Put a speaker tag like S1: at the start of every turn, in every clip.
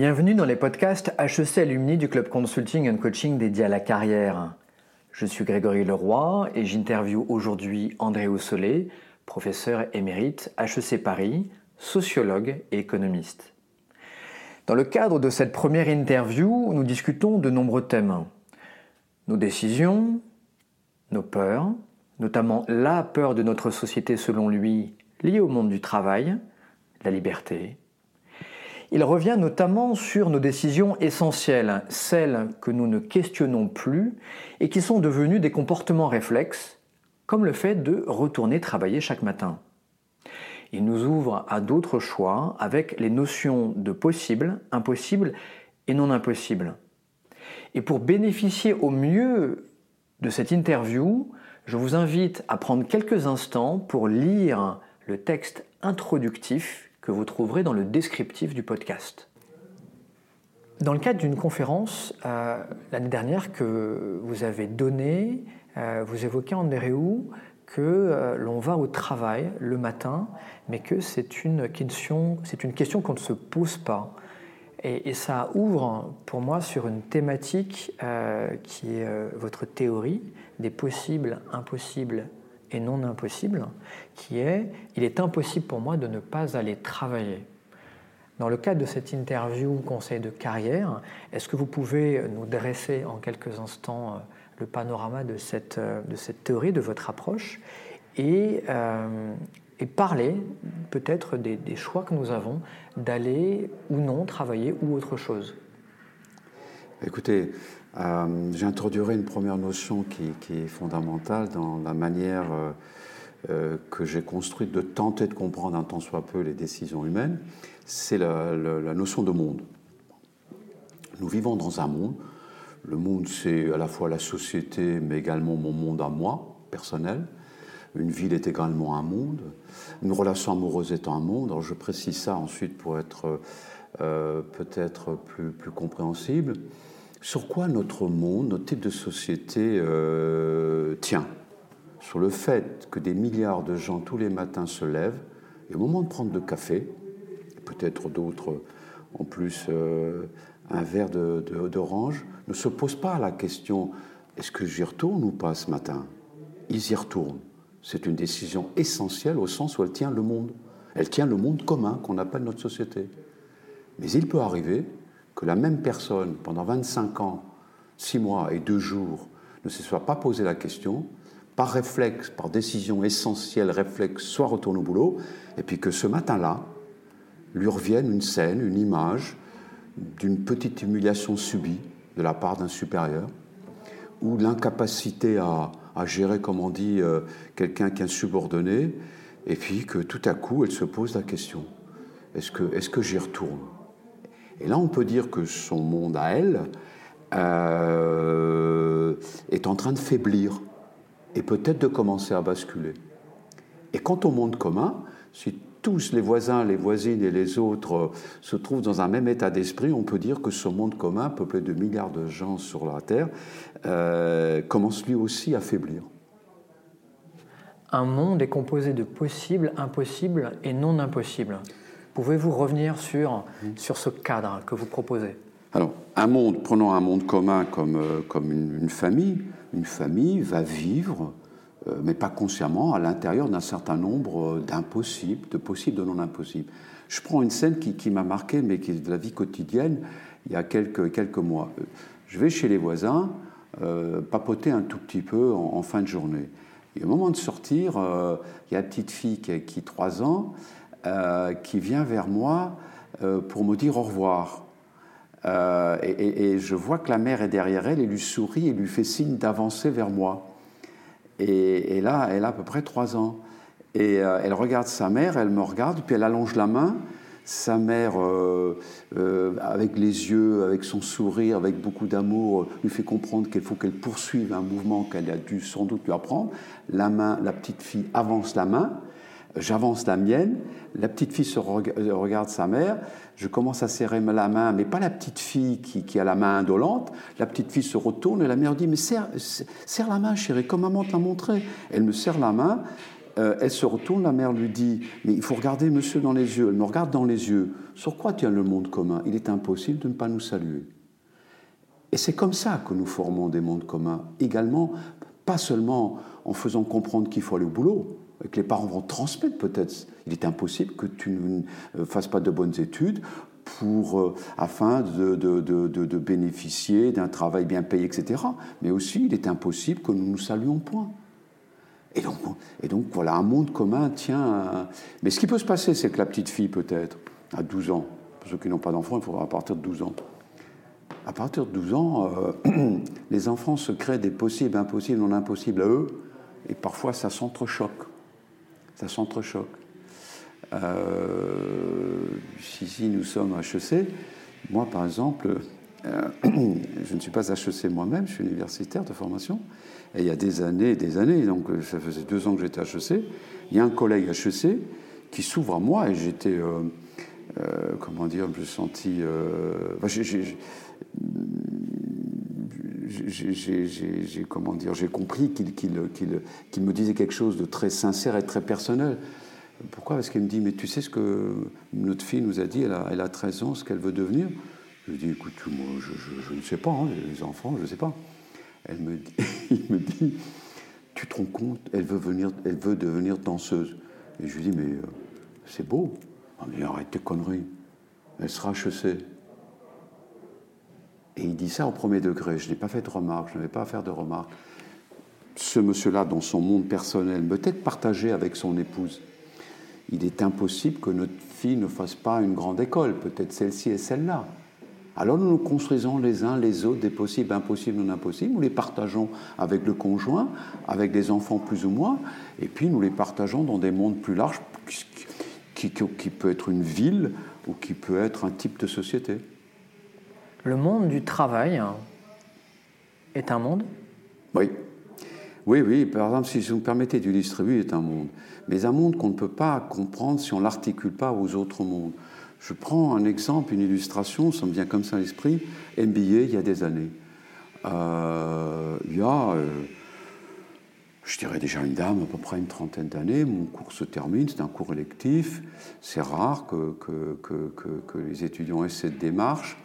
S1: Bienvenue dans les podcasts HEC Alumni du Club Consulting and Coaching dédié à la carrière. Je suis Grégory Leroy et j'interviewe aujourd'hui André Ossolet, professeur émérite HEC Paris, sociologue et économiste. Dans le cadre de cette première interview, nous discutons de nombreux thèmes. Nos décisions, nos peurs, notamment la peur de notre société selon lui liée au monde du travail, la liberté, il revient notamment sur nos décisions essentielles, celles que nous ne questionnons plus et qui sont devenues des comportements réflexes, comme le fait de retourner travailler chaque matin. Il nous ouvre à d'autres choix avec les notions de possible, impossible et non impossible. Et pour bénéficier au mieux de cette interview, je vous invite à prendre quelques instants pour lire le texte introductif vous trouverez dans le descriptif du podcast. Dans le cadre d'une conférence euh, l'année dernière que vous avez donnée, euh, vous évoquez Andréou que euh, l'on va au travail le matin, mais que c'est une question, c'est une question qu'on ne se pose pas. Et, et, ça ouvre pour moi sur une thématique qui est votre théorie des possibles, impossibles et non impossible, qui est il est impossible pour moi de ne pas aller travailler. Dans le cadre de cette interview conseil de carrière, est-ce que vous pouvez nous dresser en quelques instants euh, le panorama de cette, euh, de cette théorie, de votre approche, et, euh, et parler peut-être des, des, choix que nous avons d'aller ou non travailler ou autre chose?
S2: Écoutez, euh, J'introduirai une première notion qui, est fondamentale dans la manière euh, euh, que j'ai construite de tenter de comprendre un tant soit peu les décisions humaines, c'est la, notion de monde. Nous vivons dans un monde. Le monde, c'est à la fois la société, mais également mon monde à moi, personnel. Une ville est également un monde. Une relation amoureuse est un monde. Je précise ça ensuite pour être peut-être plus compréhensible sur quoi notre monde, notre type de société euh, tient? Sur le fait que des milliards de gens tous les matins se lèvent et au moment de prendre le café, peut-être d'autres en plus euh, un verre d'orange, ne se posent pas la question est-ce que j'y retourne ou pas ce matin? Ils y retournent. C'est une décision essentielle au sens où elle tient le monde. Elle tient le monde commun qu'on appelle notre société. Mais il peut arriver que la même personne, pendant 25 ans, 6 mois et 2 jours, ne se soit pas posé la question, par réflexe, par décision essentielle, réflexe, soit retourne au boulot, et puis que ce matin-là, lui revienne une scène, une image d'une petite humiliation subie de la part d'un supérieur, ou l'incapacité à, gérer, comme on dit, euh, quelqu'un qui est subordonné, et puis que tout à coup, elle se pose la question, est-ce que, est -ce que j'y retourne? Et là, on peut dire que son monde à elle euh, est en train de faiblir et peut-être de commencer à basculer. Et quant au monde commun, si tous les voisins, les voisines et les autres se trouvent dans un même état d'esprit, on peut dire que ce monde commun, peuplé de milliards de gens sur la Terre, euh, commence lui aussi à faiblir.
S1: Un monde est composé de possibles, impossibles et non impossibles. Pouvez-vous revenir sur, sur ce cadre que vous proposez?
S2: Alors, un monde, prenons un monde commun comme, euh, comme une, une, famille. Une famille va vivre, euh, mais pas consciemment, à l'intérieur d'un certain nombre d'impossibles, de possibles, de non impossibles. Je prends une scène qui, qui m'a marqué, mais qui est de la vie quotidienne, il y a quelques, quelques mois. Je vais chez les voisins, euh, papoter un tout petit peu en, en, fin de journée. Et au moment de sortir, euh, il y a une petite fille qui a, qui a 3 ans, euh, qui vient vers moi euh, pour me dire au revoir. Euh, et, je vois que la mère est derrière elle et lui sourit et lui fait signe d'avancer vers moi. Et, et, là, elle a à peu près trois ans. Et elle regarde sa mère, elle me regarde, puis elle allonge la main. Sa mère, avec les yeux, avec son sourire, avec beaucoup d'amour, lui fait comprendre qu'il faut qu'elle poursuive un mouvement qu'elle a dû sans doute lui apprendre. La main, la petite fille avance la main, J'avance la mienne, la petite fille euh, regarde sa mère, je commence à serrer la main, mais pas la petite fille qui, a la main indolente. La petite fille se retourne et la mère dit Mais serre, serre la main, chérie, comme maman te l'a montré. Elle me serre la main, euh, elle se retourne, la mère lui dit Mais il faut regarder monsieur dans les yeux. Elle me regarde dans les yeux. Sur quoi tient le monde commun? Il est impossible de ne pas nous saluer. Et c'est comme ça que nous formons des mondes communs. Également, pas seulement en faisant comprendre qu'il faut aller au boulot, et que les parents vont transmettre peut-être. Il est impossible que tu ne euh, fasses pas de bonnes études pour, euh, afin de, bénéficier d'un travail bien payé, etc. Mais aussi, il est impossible que nous nous saluions point. Et donc, voilà, un monde commun tient. Mais ce qui peut se passer, c'est que la petite fille, peut-être, à 12 ans, pour ceux qui n'ont pas d'enfants, il faudra à partir de 12 ans. À partir de 12 ans, euh, les enfants se créent des possibles, impossibles, non impossibles à eux, et parfois ça s'entrechoque. Ça s'entrechoque. Euh, si, nous sommes HEC, moi par exemple, euh, je ne suis pas HEC moi-même, je suis universitaire de formation, et il y a des années et des années, donc euh, ça faisait deux ans que j'étais HEC, il y a un collègue HEC qui s'ouvre à moi et j'étais, euh, comment dire, je me suis senti. J'ai, comment dire, j'ai compris qu'il, qu'il, me disait quelque chose de très sincère et très personnel. Pourquoi? Parce qu'il me dit, mais tu sais ce que notre fille nous a dit, elle a, elle a 13 ans, ce qu'elle veut devenir? Je lui dis, écoute, moi, je, ne sais pas, hein, les enfants, je ne sais pas. Elle me dit, il me dit, tu te rends compte, elle veut, venir, elle veut devenir danseuse. Et je lui dis, mais euh, c'est beau. Ah, mais arrête tes conneries. Elle sera HEC. Et il dit ça au premier degré. Je n'ai pas fait de remarques, je n'avais pas à faire de remarques. Ce monsieur-là, dans son monde personnel, peut-être partagé avec son épouse, il est impossible que notre fille ne fasse pas une grande école, peut-être celle-ci et celle-là. Alors nous nous construisons les uns les autres des possibles, impossibles, non impossibles. Nous les partageons avec le conjoint, avec des enfants plus ou moins, et puis nous les partageons dans des mondes plus larges, qui, qui, peut être une ville ou qui peut être un type de société.
S1: Le monde du travail est un monde?
S2: Oui. Oui, oui, par exemple, si vous me permettez d'illustrer, est un monde. Mais un monde qu'on ne peut pas comprendre si on ne l'articule pas aux autres mondes. Je prends un exemple, une illustration, ça me vient comme ça à l'esprit, MBA il y a des années. Euh, il y a, euh, je dirais déjà une dame, à peu près une trentaine d'années, mon cours se termine, c'est un cours électif, c'est rare que, que, que, les étudiants aient cette démarche.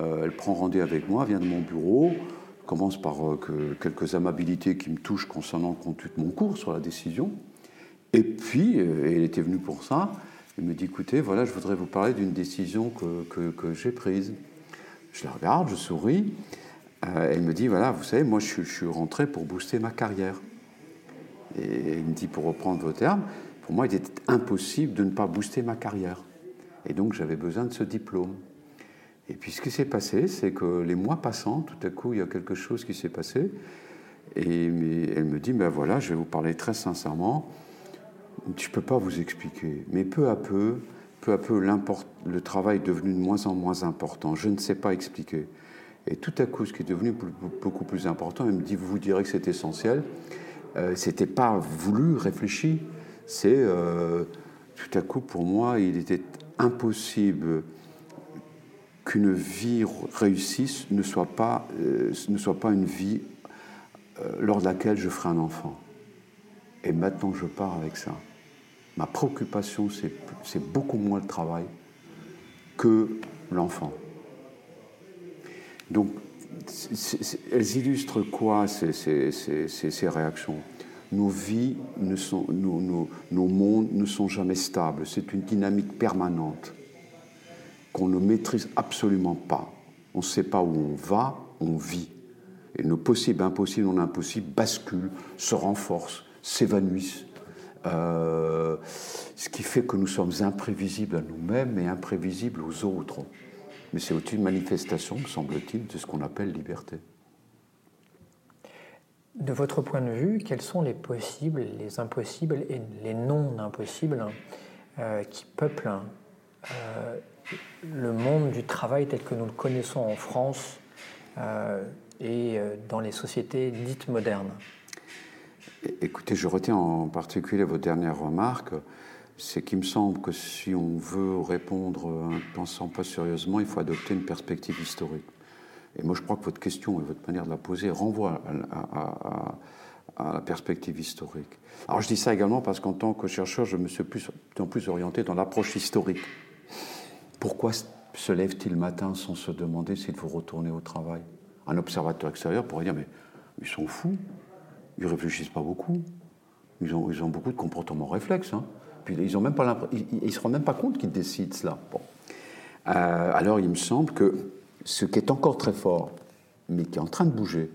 S2: Euh, elle prend rendez-vous avec moi, vient de mon bureau, commence par quelques amabilités qui me touchent concernant le contenu de mon cours sur la décision. Et puis, elle était venue pour ça, il me dit écoutez, voilà, je voudrais vous parler d'une décision que, j'ai prise. Je la regarde, je souris. Euh, elle me dit voilà, vous savez, moi je, suis rentré pour booster ma carrière. Et il me dit pour reprendre vos termes, pour moi il était impossible de ne pas booster ma carrière. Et donc j'avais besoin de ce diplôme. Et puis ce qui s'est passé, c'est que les mois passant, tout à coup il y a quelque chose qui s'est passé. Et elle me dit ben voilà, je vais vous parler très sincèrement je ne peux pas vous expliquer, mais peu à peu, peu à peu, le travail est devenu de moins en moins important. Je ne sais pas expliquer. Et tout à coup, ce qui est devenu beaucoup plus important, elle me dit, vous direz que c'est essentiel, euh, c'était pas voulu, réfléchi, c'est euh, tout à coup pour moi, il était impossible qu'une vie réussisse ne soit pas, euh, ne soit pas une vie euh, lors de laquelle je ferai un enfant. Et maintenant, je pars avec ça ma préoccupation, c'est beaucoup moins le travail que l'enfant. Donc, elles illustrent quoi ces, ces, réactions? Nos vies, ne sont, nos, nos, mondes ne sont jamais stables. C'est une dynamique permanente qu'on ne maîtrise absolument pas. On ne sait pas où on va, on vit. Et nos possibles, impossibles, non impossibles basculent, se renforcent, s'évanouissent euh, ce qui fait que nous sommes imprévisibles à nous-mêmes et imprévisibles aux autres. Mais c'est aussi une manifestation, me semble-t-il, de ce qu'on appelle liberté.
S1: De votre point de vue, quels sont les possibles, les impossibles et les non-impossibles euh, qui peuplent euh, le monde du travail tel que nous le connaissons en France et dans les sociétés dites modernes
S2: Écoutez, je retiens en particulier vos dernières remarques. C'est qu'il me semble que si on veut répondre en pensant pas sérieusement, il faut adopter une perspective historique. Et moi, je crois que votre question et votre manière de la poser renvoient à la perspective historique. Alors je dis ça également parce qu'en tant que chercheur, je me suis plus en plus orienté dans l'approche historique. Pourquoi se lève-t-il le matin sans se demander s'il faut retourner au travail? Un observateur extérieur pourrait dire mais ils sont fous, ils réfléchissent pas beaucoup, ils ont, ont beaucoup de comportements réflexes. Hein. Puis ils ne ils, se rendent même pas compte qu'ils décident cela. Euh, alors il me semble que ce qui est encore très fort, mais qui est en train de bouger,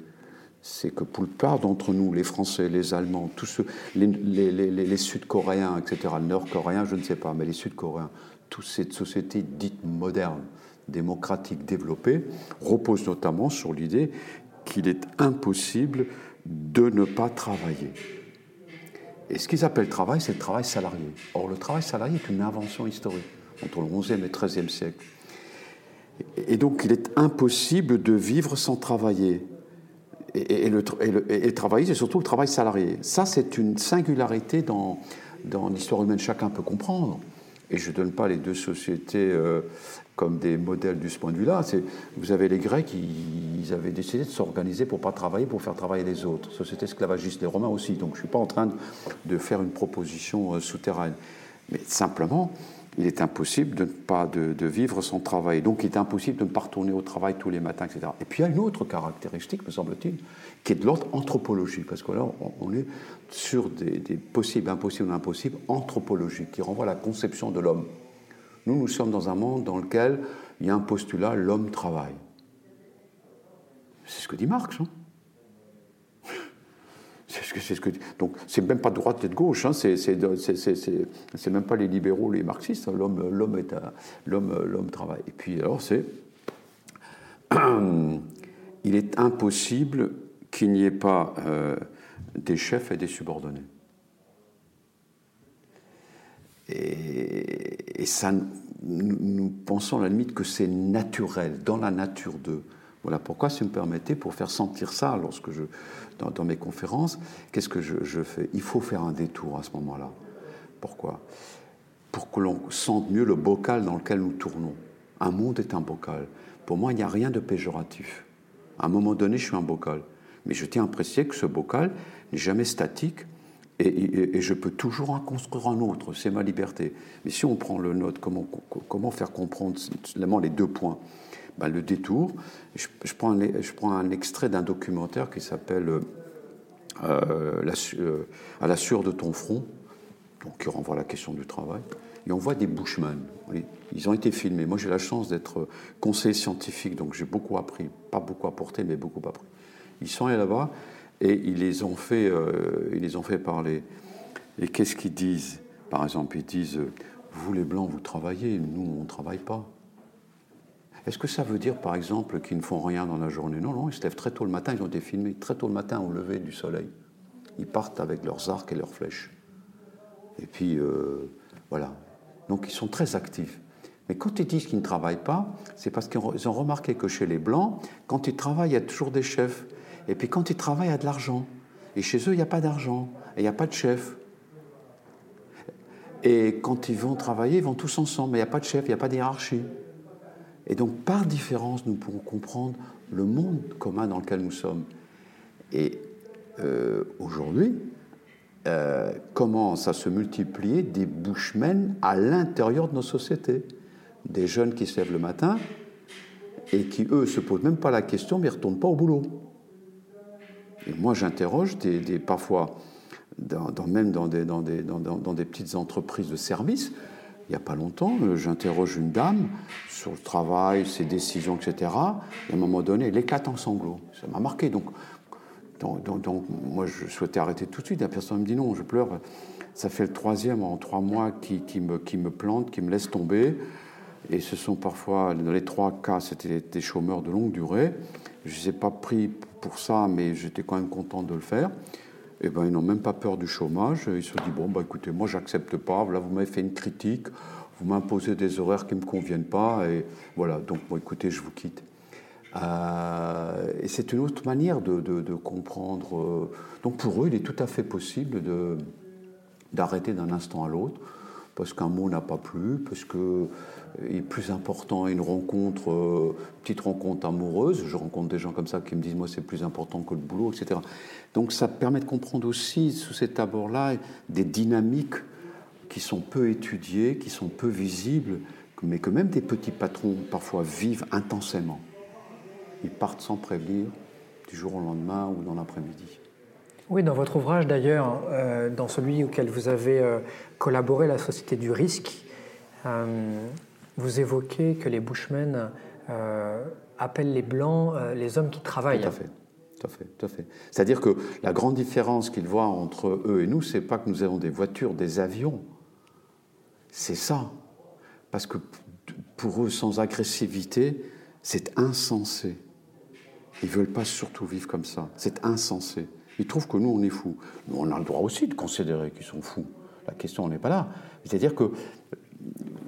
S2: c'est que pour la plupart d'entre nous, les Français, les Allemands, tous les, les Sud-Coréens, etc., le Nord-Coréen, je ne sais pas, mais les Sud-Coréens, toute cette société dite moderne, démocratique, développée, repose notamment sur l'idée qu'il est impossible de ne pas travailler. Et ce qu'ils appellent travail, c'est le travail salarié. Or, le travail salarié est une invention historique entre le XIe et le XIIIe siècle. Et donc, il est impossible de vivre sans travailler. Et, le, travailler, c'est surtout le travail salarié. Ça, c'est une singularité dans l'histoire humaine, chacun peut comprendre. Et je ne donne pas les deux sociétés euh, comme des modèles de ce point de vue-là. Vous avez les Grecs, ils, avaient décidé de s'organiser pour ne pas travailler, pour faire travailler les autres. Société esclavagiste, les Romains aussi. Donc je ne suis pas en train de, faire une proposition euh, souterraine. Mais simplement, il est impossible de ne pas de, vivre sans travail. Donc il est impossible de ne pas retourner au travail tous les matins, etc. Et puis il y a une autre caractéristique, me semble-t-il, qui est de l'ordre anthropologique, parce que là on est sur des, possibles, impossibles, impossibles anthropologiques, qui renvoient à la conception de l'homme. Nous, nous sommes dans un monde dans lequel il y a un postulat, l'homme travaille. C'est ce que dit Marx. Hein c'est ce donc, c'est même pas droite et de gauche, hein, c'est, même pas les libéraux, les marxistes. Hein, l'homme, l'homme, est l'homme, l'homme travaille. Et puis, alors, c'est. Il est impossible qu'il n'y ait pas euh, des chefs et des subordonnés. Et, et ça, nous, nous, pensons à la limite que c'est naturel, dans la nature d'eux. Voilà pourquoi, si vous me permettez, pour faire sentir ça lorsque je, dans, mes conférences, qu'est-ce que je, fais? Il faut faire un détour à ce moment-là. Pourquoi? Pour que l'on sente mieux le bocal dans lequel nous tournons. Un monde est un bocal. Pour moi, il n'y a rien de péjoratif. À un moment donné, je suis un bocal. Mais je tiens à préciser que ce bocal n'est jamais statique et, je peux toujours en construire un autre. C'est ma liberté. Mais si on prend le note, comment, comment faire comprendre les deux points? Ben, le détour. Je, prends un, je, prends un, extrait d'un documentaire qui s'appelle euh, euh, À la sueur de ton front, donc qui renvoie à la question du travail. Et on voit des Bushmen. Ils ont été filmés. Moi, j'ai la chance d'être conseiller scientifique, donc j'ai beaucoup appris. Pas beaucoup apporté, mais beaucoup appris. Ils sont allés là-bas et ils les ont fait, euh, ils les ont fait parler. Et qu'est-ce qu'ils disent? Par exemple, ils disent Vous, les Blancs, vous travaillez, nous, on ne travaille pas. Est-ce que ça veut dire, par exemple, qu'ils ne font rien dans la journée? Non, non, ils se lèvent très tôt le matin, ils ont été filmés très tôt le matin au lever du soleil. Ils partent avec leurs arcs et leurs flèches. Et puis, euh, voilà. Donc, ils sont très actifs. Mais quand ils disent qu'ils ne travaillent pas, c'est parce qu'ils ont remarqué que chez les Blancs, quand ils travaillent, il y a toujours des chefs. Et puis quand ils travaillent, il y a de l'argent. Et chez eux, il n'y a pas d'argent. Et il n'y a pas de chef. Et quand ils vont travailler, ils vont tous ensemble. Mais il n'y a pas de chef, il n'y a pas de hiérarchie. Et donc, par différence, nous pourrons comprendre le monde commun dans lequel nous sommes. Et euh, aujourd'hui, euh, commencent à se multiplier des bushmen à l'intérieur de nos sociétés. Des jeunes qui se lèvent le matin et qui, eux, se posent même pas la question, mais ne retournent pas au boulot. Et moi, j'interroge des, parfois, dans, même dans des, dans, des, dans des petites entreprises de services, il n'y a pas longtemps, euh, j'interroge une dame sur le travail, ses décisions, etc. Et à un moment donné, elle éclate en sanglots. Ça m'a marqué. Donc, donc, moi, je souhaitais arrêter tout de suite. La personne me dit non, je pleure. Ça fait le troisième en trois mois qui, me, qui me plante, qui me laisse tomber. Et ce sont parfois, dans les trois cas, c'était des chômeurs de longue durée. Je ne les ai pas pris pour ça, mais j'étais quand même content de le faire eh ben, ils n'ont même pas peur du chômage. Ils se disent, bon, bah, écoutez, moi, j'accepte pas. Là, vous m'avez fait une critique. Vous m'imposez des horaires qui ne me conviennent pas. Et voilà, donc, bon, écoutez, je vous quitte. Euh, et c'est une autre manière de, de, comprendre. Donc, pour eux, il est tout à fait possible d'arrêter d'un instant à l'autre parce qu'un mot n'a pas plu, parce que est plus important une rencontre, euh, petite rencontre amoureuse. Je rencontre des gens comme ça qui me disent moi c'est plus important que le boulot, etc. Donc ça permet de comprendre aussi sous cet abord-là des dynamiques qui sont peu étudiées, qui sont peu visibles, mais que même des petits patrons parfois vivent intensément. Ils partent sans prévenir du jour au lendemain ou dans l'après-midi.
S1: Oui, dans votre ouvrage d'ailleurs, euh, dans celui auquel vous avez euh, collaboré, La Société du risque, vous évoquez que les Bushmen euh, appellent les Blancs euh, les hommes qui travaillent.
S2: Tout à fait. C'est-à-dire que la grande différence qu'ils voient entre eux et nous, c'est pas que nous avons des voitures, des avions. C'est ça. Parce que pour eux, sans agressivité, c'est insensé. Ils veulent pas surtout vivre comme ça. C'est insensé. Ils trouvent que nous, on est fous. Nous, on a le droit aussi de considérer qu'ils sont fous. La question n'est pas là. C'est-à-dire que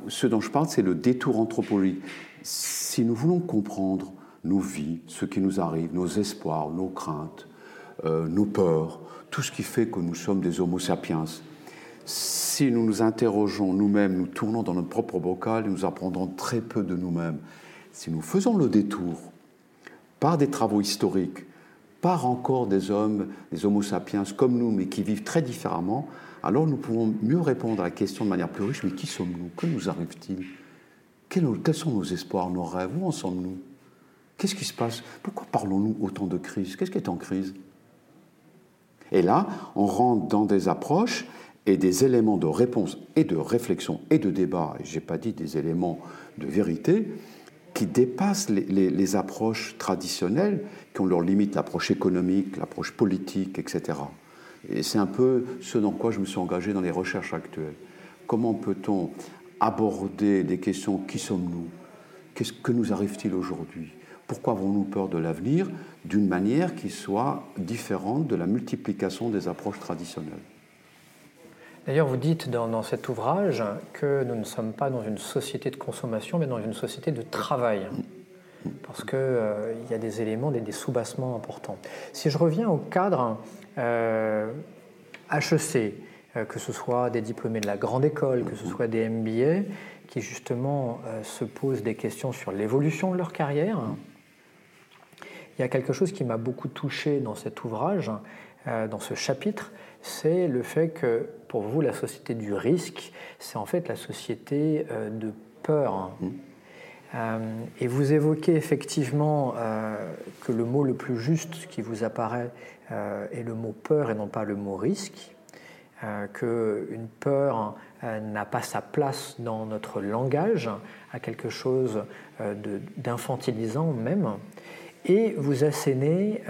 S2: ce dont je parle, c'est le détour anthropologique. Si nous voulons comprendre nos vies, ce qui nous arrive, nos espoirs, nos craintes, euh, nos peurs, tout ce qui fait que nous sommes des homo sapiens, si nous nous interrogeons nous-mêmes, nous tournons dans notre propre bocal, nous apprendrons très peu de nous-mêmes. Si nous faisons le détour par des travaux historiques, par encore des hommes, des homo sapiens comme nous, mais qui vivent très différemment, alors nous pouvons mieux répondre à la question de manière plus riche, mais qui sommes-nous? Que nous arrive-t-il? Quels, sont nos espoirs, nos rêves? Où en sommes-nous? Qu'est-ce qui se passe? Pourquoi parlons-nous autant de crise? Qu'est-ce qui est en crise? Et là, on rentre dans des approches et des éléments de réponse et de réflexion et de débat, et je n'ai pas dit des éléments de vérité, qui dépassent les, les approches traditionnelles, qui ont leurs limites, l'approche économique, l'approche politique, etc. Et c'est un peu ce dans quoi je me suis engagé dans les recherches actuelles. Comment peut-on aborder des questions qui sommes-nous? Qu'est-ce que nous arrive-t-il aujourd'hui? Pourquoi avons-nous peur de l'avenir d'une manière qui soit différente de la multiplication des approches traditionnelles?
S1: D'ailleurs, vous dites dans, cet ouvrage que nous ne sommes pas dans une société de consommation, mais dans une société de travail. Parce qu'il euh, y a des éléments, des, des sous-bassements importants. Si je reviens au cadre HEC, euh, euh, que ce soit des diplômés de la grande école, que ce soit des MBA, qui justement euh, se posent des questions sur l'évolution de leur carrière. Il y a quelque chose qui m'a beaucoup touché dans cet ouvrage, dans ce chapitre, c'est le fait que pour vous, la société du risque, c'est en fait la société de peur. Et vous évoquez effectivement que le mot le plus juste qui vous apparaît euh, et le mot peur et non pas le mot risque, euh, qu'une peur euh, n'a pas sa place dans notre langage, à quelque chose d'infantilisant même, et vous assénez,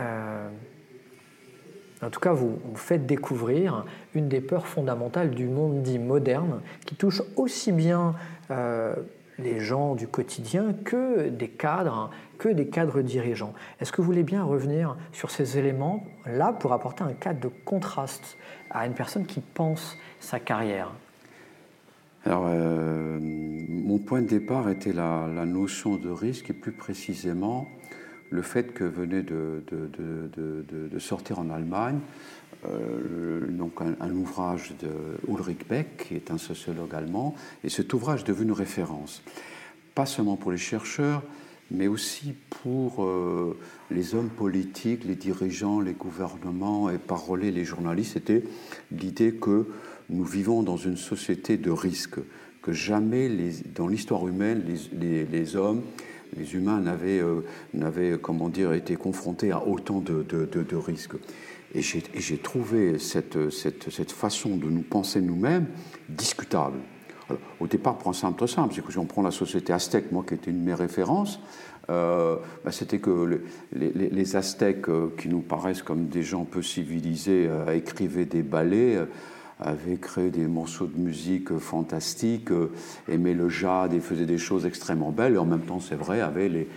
S1: en tout cas vous, vous faites découvrir une des peurs fondamentales du monde dit moderne, qui touche aussi bien les gens du quotidien que des cadres, que des cadres dirigeants. Est-ce que vous voulez bien revenir sur ces éléments-là pour apporter un cadre de contraste à une personne qui pense sa carrière?
S2: Alors, euh, mon point de départ était la, notion de risque et plus précisément le fait que venait de sortir en Allemagne euh, donc un, ouvrage de Ulrich Beck, qui est un sociologue allemand, et cet ouvrage est devenu une référence, pas seulement pour les chercheurs, mais aussi pour euh, les hommes politiques, les dirigeants, les gouvernements et parler les journalistes. C'était l'idée que nous vivons dans une société de risque, que jamais dans l'histoire humaine les, hommes, les humains n'avaient, euh, comment dire, été confrontés à autant de risques. Et j'ai trouvé cette, façon de nous penser nous-mêmes discutable. au départ, pour un simple simple, c'est que si on prend la société aztèque, moi qui était une de mes références, euh, bah, c'était que les, les, Aztèques, euh, qui nous paraissent comme des gens peu civilisés, euh, écrivaient des ballets avait créé des morceaux de musique fantastiques, euh, aimait le jade et faisait des choses extrêmement belles, et en même temps, c'est vrai, avait les,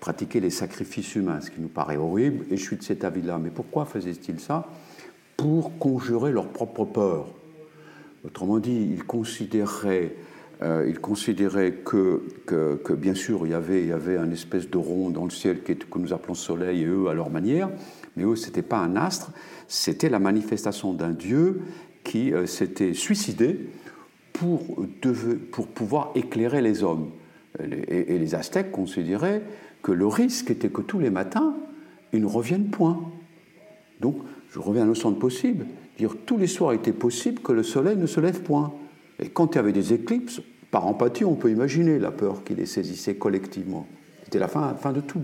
S2: pratiqué les sacrifices humains, ce qui nous paraît horrible, et je suis de cet avis-là. Mais pourquoi faisaient-ils ça? Pour conjurer leur propre peur. Autrement dit, ils considéraient euh, que, bien sûr, il y avait, il un espèce de rond dans le ciel que nous appelons soleil, et eux, à leur manière, mais eux, ce n'était pas un astre, c'était la manifestation d'un dieu qui euh, s'était suicidé pour, pour pouvoir éclairer les hommes. Et les Aztèques considéraient que le risque était que tous les matins, ils ne reviennent point. Donc, je reviens à la notion de possible. Dire tous les soirs était possible que le soleil ne se lève point. Et quand il y avait des éclipses, par empathie, on peut imaginer la peur qui les saisissait collectivement. C'était la fin, fin de tout.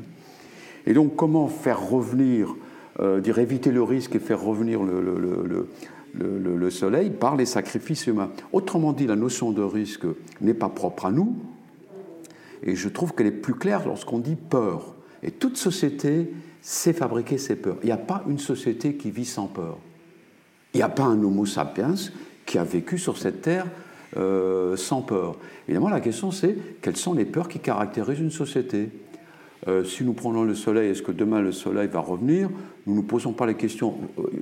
S2: Et donc, comment faire revenir, euh, dire éviter le risque et faire revenir le, soleil par les sacrifices humains Autrement dit, la notion de risque n'est pas propre à nous, et je trouve qu'elle est plus claire lorsqu'on dit peur. Et toute société sait fabriquer ses peurs. Il n'y a pas une société qui vit sans peur. Il n'y a pas un Homo sapiens qui a vécu sur cette terre euh, sans peur. Évidemment, la question c'est quelles sont les peurs qui caractérisent une société? Euh, si nous prenons le Soleil, est-ce que demain le Soleil va revenir? Nous ne nous posons pas les questions.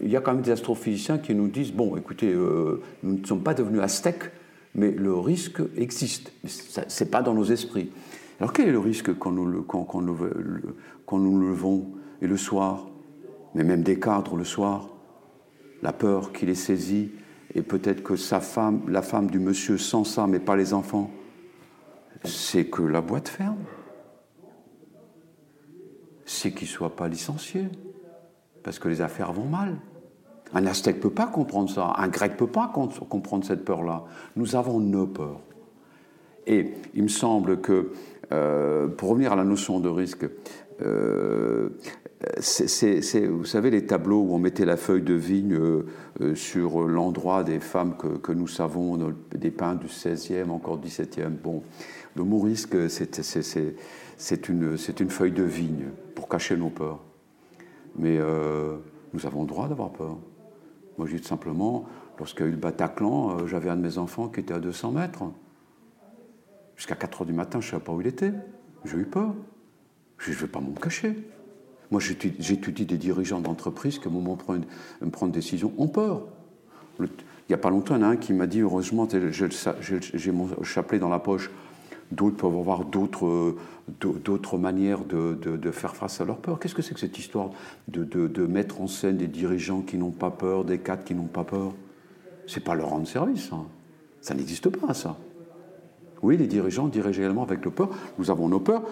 S2: Il y a quand même des astrophysiciens qui nous disent, bon, écoutez, euh, nous ne sommes pas devenus aztèques, mais le risque existe. Ce n'est pas dans nos esprits. Alors quel est le risque quand nous, nous, levons et le soir, mais même des cadres le soir, la peur qui les saisit, et peut-être que sa femme, la femme du monsieur sans ça, mais pas les enfants, c'est que la boîte ferme. C'est qu'il ne soit pas licencié, parce que les affaires vont mal. Un Aztèque ne peut pas comprendre ça, un Grec ne peut pas comprendre cette peur-là. Nous avons nos peurs. Et il me semble que, euh, pour revenir à la notion de risque, euh, vous savez, les tableaux où on mettait la feuille de vigne euh, sur l'endroit des femmes que, nous savons, des peintres du 16e, encore 17e. Bon, le mot risque, c'est, une, feuille de vigne pour cacher nos peurs. Mais nous avons le droit d'avoir peur. Moi, je dis simplement, lorsqu'il y a eu le Bataclan, j'avais un de mes enfants qui était à 200 mètres. Jusqu'à 4 heures du matin, je ne savais pas où il était. J'ai eu peur. Je ne vais pas m'en cacher. Moi, j'étudie des dirigeants d'entreprise qui, au moment de prendre une décision, ont peur. il n'y a pas longtemps, il y en a un qui m'a dit heureusement, j'ai mon chapelet dans la poche. D'autres peuvent avoir d'autres manières de, faire face à leur peur. Qu'est-ce que c'est que cette histoire de, mettre en scène des dirigeants qui n'ont pas peur, des cadres qui n'ont pas peur? C'est pas leur rendre service. Hein. Ça n'existe pas, ça. Oui, les dirigeants dirigent également avec le peur. Nous avons nos peurs,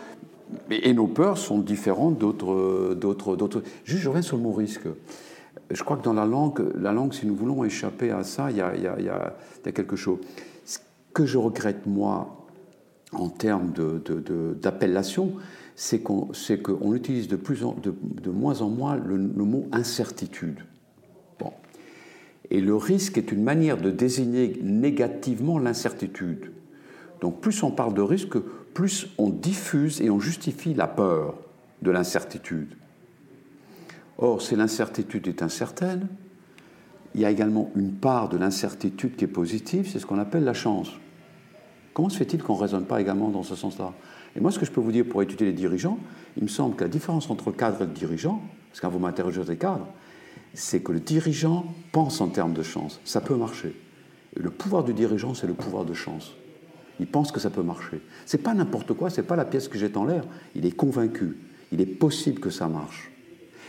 S2: et nos peurs sont différentes d'autres. d'autres, Juste, je reviens sur le mot risque. Je crois que dans la langue, la langue, si nous voulons échapper à ça, il y a quelque chose. Ce que je regrette, moi, en termes d'appellation, c'est qu'on utilise de, moins en moins le, mot incertitude. Et le risque est une manière de désigner négativement l'incertitude. Donc plus on parle de risque, plus on diffuse et on justifie la peur de l'incertitude. Or, si l'incertitude est incertaine, il y a également une part de l'incertitude qui est positive, c'est ce qu'on appelle la chance. Comment se fait-il qu'on ne raisonne pas également dans ce sens-là? Et moi, ce que je peux vous dire pour étudier les dirigeants, il me semble que la différence entre cadre et dirigeant, parce que quand vous m'interrogez des cadres, c'est que le dirigeant pense en termes de chance. Ça peut marcher. le pouvoir du dirigeant, c'est le pouvoir de chance. Il pense que ça peut marcher. C'est pas n'importe quoi, c'est pas la pièce que jette en l'air. Il est convaincu. Il est possible que ça marche.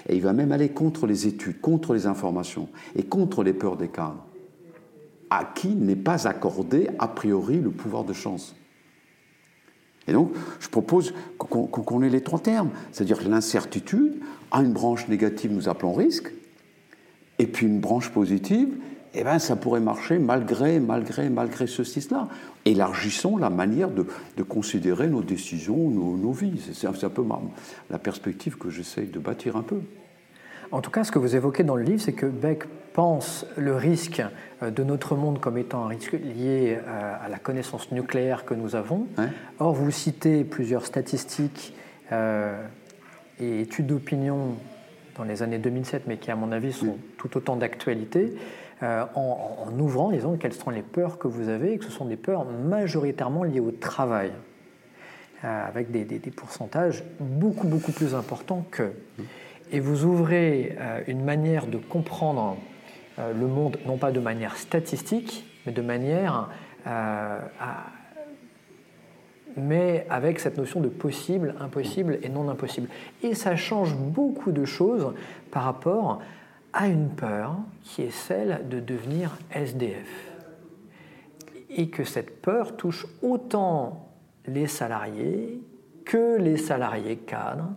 S2: Et il va même aller contre les études, contre les informations et contre les peurs des cadres, à qui n'est pas accordé a priori le pouvoir de chance. Et donc, je propose qu'on ait les trois termes, c'est-à-dire l'incertitude, à une branche négative nous appelons risque, et puis une branche positive, eh ben, ça pourrait marcher malgré, malgré, malgré ceci, cela. Élargissons la manière de, considérer nos décisions, nos, vies. C'est un, peu la perspective que j'essaye de bâtir un peu.
S1: En tout cas, ce que vous évoquez dans le livre, c'est que Beck pense le risque euh, de notre monde comme étant un risque lié euh, à la connaissance nucléaire que nous avons. Or, vous citez plusieurs statistiques euh, et études d'opinion dans les années 2007, mais qui, à mon avis, sont tout autant d'actualité. Euh, en, ouvrant, disons, quelles sont les peurs que vous avez, et que ce sont des peurs majoritairement liées au travail, euh, avec des, pourcentages beaucoup, beaucoup plus importants que. Et vous ouvrez euh, une manière de comprendre le monde, non pas de manière statistique, mais de manière mais avec cette notion de possible, impossible et non impossible. Et ça change beaucoup de choses par rapport a une peur qui est celle de devenir SDF. et que cette peur touche autant les salariés que les salariés cadres,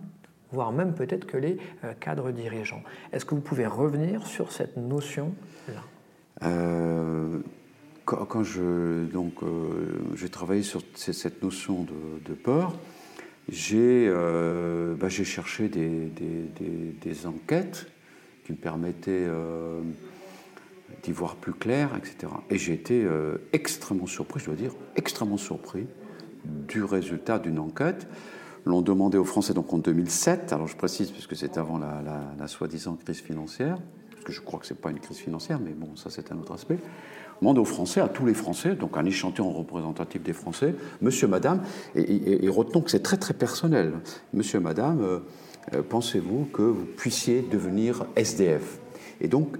S1: voire même peut-être que les euh, cadres dirigeants. Est-ce que vous pouvez revenir sur cette notion-là?
S2: Euh, quand, je donc euh, j'ai travaillé sur cette notion de, peur, j'ai bah, cherché des, des, enquêtes qui me permettaient d'y voir plus clair, etc. Et j'ai été extrêmement surpris, je dois dire, extrêmement surpris du résultat d'une enquête. L'ont demandé aux Français donc en 2007, alors je précise puisque c'était avant la, soi-disant crise financière, parce que je crois que ce n'est pas une crise financière, mais bon, ça c'est un autre aspect. Demande aux Français, à tous les Français, donc un échantillon représentatif des Français, monsieur, madame, et, retenons que c'est très très personnel, monsieur, madame, euh, euh, pensez-vous que vous puissiez devenir SDF Et donc,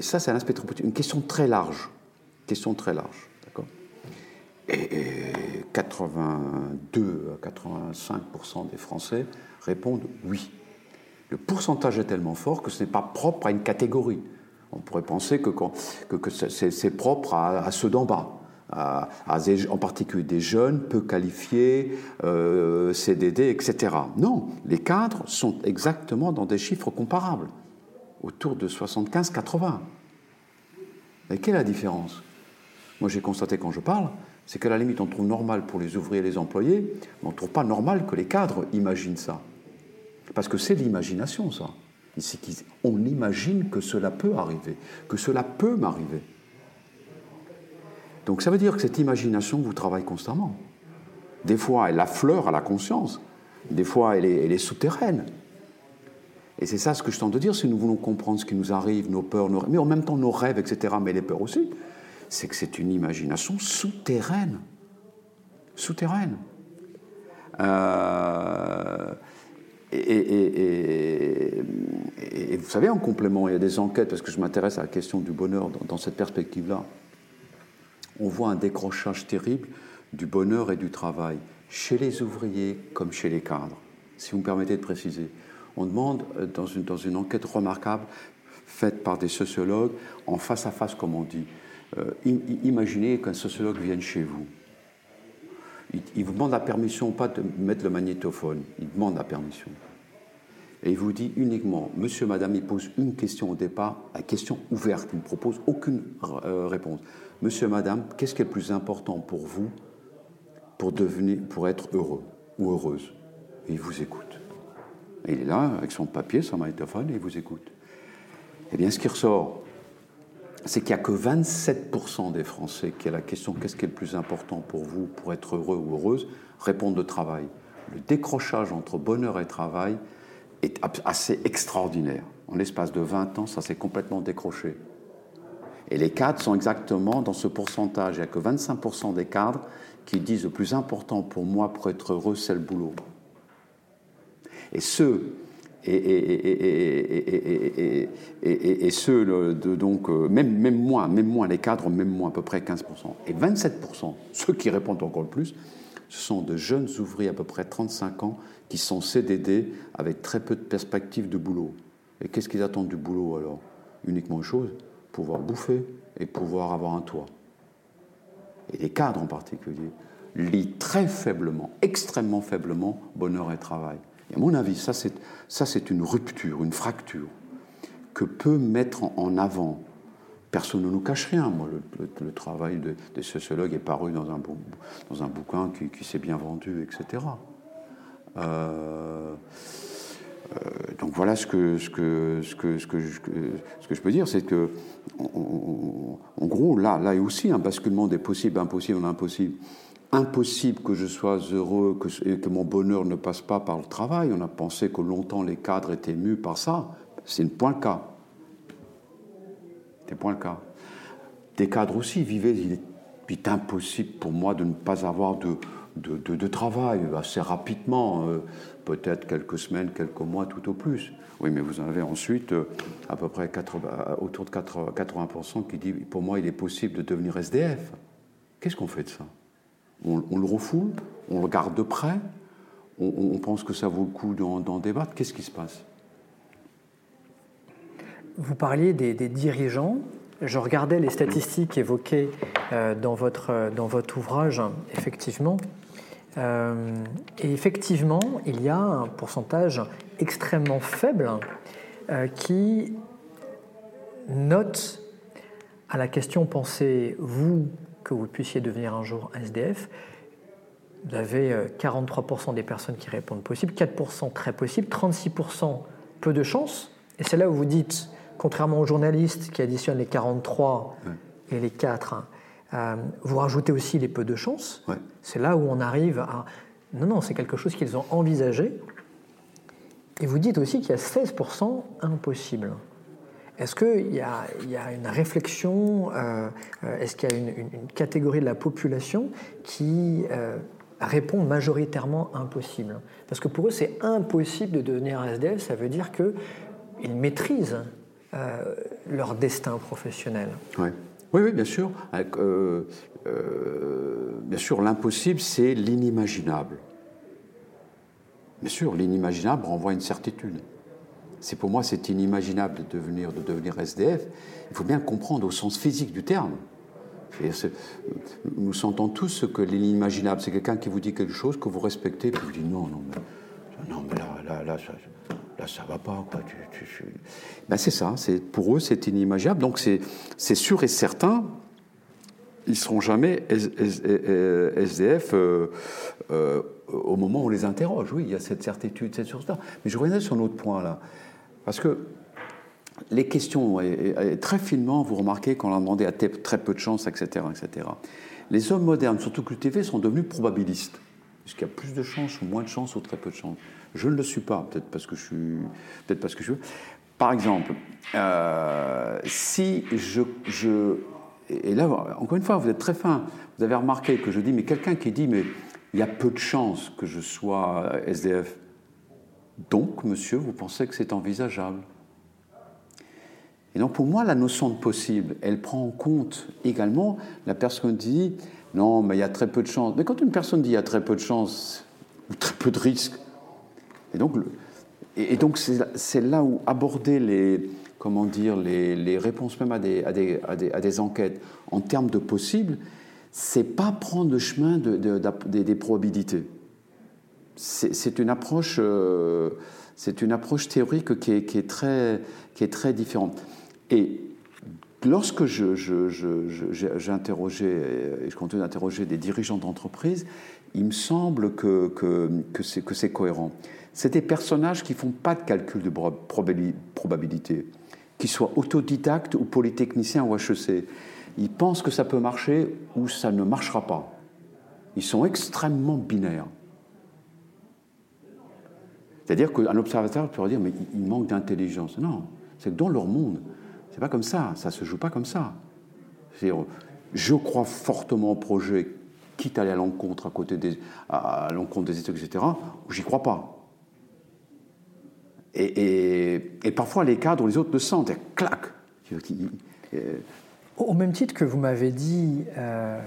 S2: ça c'est un aspect, une question très large, question très large. Et 82 à 85% des Français répondent oui. Le pourcentage est tellement fort que ce n'est pas propre à une catégorie. On pourrait penser que, c'est propre à, ceux d'en bas, en particulier des jeunes peu qualifiés, euh, CDD, etc. Non, les cadres sont exactement dans des chiffres comparables, autour de 75-80. Mais quelle est la différence? Moi j'ai constaté quand je parle c'est qu'à la limite, on trouve normal pour les ouvriers et les employés, mais on ne trouve pas normal que les cadres imaginent ça. Parce que c'est l'imagination, ça. On imagine que cela peut arriver, que cela peut m'arriver. Donc ça veut dire que cette imagination vous travaille constamment. Des fois, elle affleure à la conscience, des fois, elle est, elle est souterraine. Et c'est ça ce que je tente de dire, si nous voulons comprendre ce qui nous arrive, nos peurs, nos... mais en même temps nos rêves, etc., mais les peurs aussi, c'est que c'est une imagination souterraine. Souterraine. Euh, et, vous savez, en complément, il y a des enquêtes, parce que je m'intéresse à la question du bonheur dans, cette perspective-là. On voit un décrochage terrible du bonheur et du travail, chez les ouvriers comme chez les cadres, si vous me permettez de préciser. On demande, euh, dans une, dans une enquête remarquable, faite par des sociologues, en face à face, comme on dit, imaginez qu'un sociologue vienne chez vous. Il, vous demande la permission, pas de mettre le magnétophone, il demande la permission. Et il vous dit uniquement, monsieur, madame, il pose une question au départ, la question ouverte, il ne propose aucune euh, réponse. Monsieur, madame, qu'est-ce qui est le plus important pour vous pour, devenir, pour être heureux ou heureuse? Il vous écoute. Il est là, avec son papier, son magnétophone, et il vous écoute. Eh bien, ce qui ressort, c'est qu'il n'y a que 27% des Français qui, à la question qu'est-ce qui est le plus important pour vous pour être heureux ou heureuse, répondent le travail. Le décrochage entre bonheur et travail est assez extraordinaire. En l'espace de 20 ans, ça s'est complètement décroché. Et les cadres sont exactement dans ce pourcentage. Il n'y a que 25% des cadres qui disent le plus important pour moi pour être heureux, c'est le boulot. Et ceux et, ceux, de, donc, euh, même, même moins, même moins, les cadres, même moins, à peu près 15%. Et 27%, ceux qui répondent encore le plus, ce sont de jeunes ouvriers à peu près 35 ans qui sont CDD avec très peu de perspectives de boulot. Et qu'est-ce qu'ils attendent du boulot alors? Uniquement une chose, pouvoir bouffer et pouvoir avoir un toit. Et les cadres en particulier lient très faiblement, extrêmement faiblement, bonheur et travail. À mon avis, ça c'est une rupture, une fracture que peut mettre en avant. Personne ne nous cache rien. Moi, le, travail des sociologues est paru dans un, bouquin qui, s'est bien vendu, etc. Euh, euh, donc voilà ce que, je, peux dire, c'est que, en gros, là, là, a aussi un basculement des possibles, impossibles impossibles impossible que je sois heureux que, et que mon bonheur ne passe pas par le travail. On a pensé que longtemps les cadres étaient mus par ça. C'est point le cas. C'est point le cas. Des cadres aussi vivaient. Il est, impossible pour moi de ne pas avoir de, de, travail assez rapidement, euh, peut-être quelques semaines, quelques mois tout au plus. Oui, mais vous en avez ensuite euh, à peu près 80, autour de 80% qui disent pour moi il est possible de devenir SDF. Qu'est-ce qu'on fait de ça? On, le refoule, on le garde de près, on, pense que ça vaut le coup d'en débattre. Qu'est-ce qui se passe?
S1: Vous parliez des, dirigeants je regardais les statistiques évoquées euh, dans, votre, dans votre ouvrage, effectivement. Euh, et effectivement, il y a un pourcentage extrêmement faible euh, qui note à la question pensez-vous que vous puissiez devenir un jour SDF Vous avez 43% des personnes qui répondent possible, 4% très possible, 36% peu de chance. Et c'est là où vous dites contrairement aux journalistes qui additionnent les 43 et les 4, hein, euh, vous rajoutez aussi les peu de chance. C'est là où on arrive à... Non, non, c'est quelque chose qu'ils ont envisagé. Et vous dites aussi qu'il y a 16% impossible. Est-ce qu'il y, a, une réflexion, euh, euh, est-ce qu'il y a une, catégorie de la population qui répond majoritairement impossible? Parce que pour eux, c'est impossible de devenir SDF, ça veut dire qu'ils maîtrisent euh, leur destin professionnel.
S2: Oui, oui, bien sûr. Euh, euh, bien sûr, l'impossible, c'est l'inimaginable. Bien sûr, l'inimaginable renvoie une certitude. C'est pour moi, c'est inimaginable de devenir, de devenir SDF. Il faut bien comprendre au sens physique du terme. Nous sentons tous que l'inimaginable, c'est quelqu'un qui vous dit quelque chose que vous respectez, puis vous dites non, non, mais, non, mais là, là, là, ça, là ça va pas. Quoi. Ben, c'est ça, pour eux c'est inimaginable. Donc c'est, sûr et certain, ils ne seront jamais SDF euh, euh, au moment où on les interroge. Oui, il y a cette certitude, cette chose-là. Mais je reviendrai sur un autre point là. Parce que les questions, et, très finement, vous remarquez qu'on a demandé à très peu de chance, etc., etc. Les hommes modernes, surtout cultivés, sont devenus probabilistes. Est-ce qu'il y a plus de chance ou moins de chance ou très peu de chance Je ne le suis pas, peut-être parce que je suis, peut-être parce que je. Par exemple, euh, si je, je, et là encore une fois, vous êtes très fin. Vous avez remarqué que je dis, mais quelqu'un qui dit, mais il y a peu de chances que je sois SDF. Donc, monsieur, vous pensez que c'est envisageable? Et donc, pour moi, la notion de possible, elle prend en compte également la personne dit non, mais il y a très peu de chances. Mais quand une personne dit il y a très peu de chances, ou très peu de risques, et donc, et donc c'est là où aborder les, comment dire, les, réponses même à des, enquêtes en termes de possible, c'est pas prendre le chemin de, des, probabilités. C'est une approche, euh, c'est une approche théorique qui est, très, qui est très différente. Et lorsque j'ai interrogé, et je continue d'interroger des dirigeants d'entreprise, il me semble que, que, que c'est cohérent. C'est des personnages qui font pas de calcul de probabilité, qu'ils soient autodidactes ou polytechniciens ou HEC. Ils pensent que ça peut marcher ou ça ne marchera pas. Ils sont extrêmement binaires. C'est-à-dire qu'un observateur pourrait dire, mais il manque d'intelligence. Non, c'est que dans leur monde, c'est pas comme ça, ça se joue pas comme ça. Je crois fortement au projet, quitte à aller à l'encontre à côté des, à l'encontre des études, etc. Ou j'y crois pas. Et, parfois les cadres, les autres le sentent, clac.
S1: Au même titre que vous m'avez dit, euh,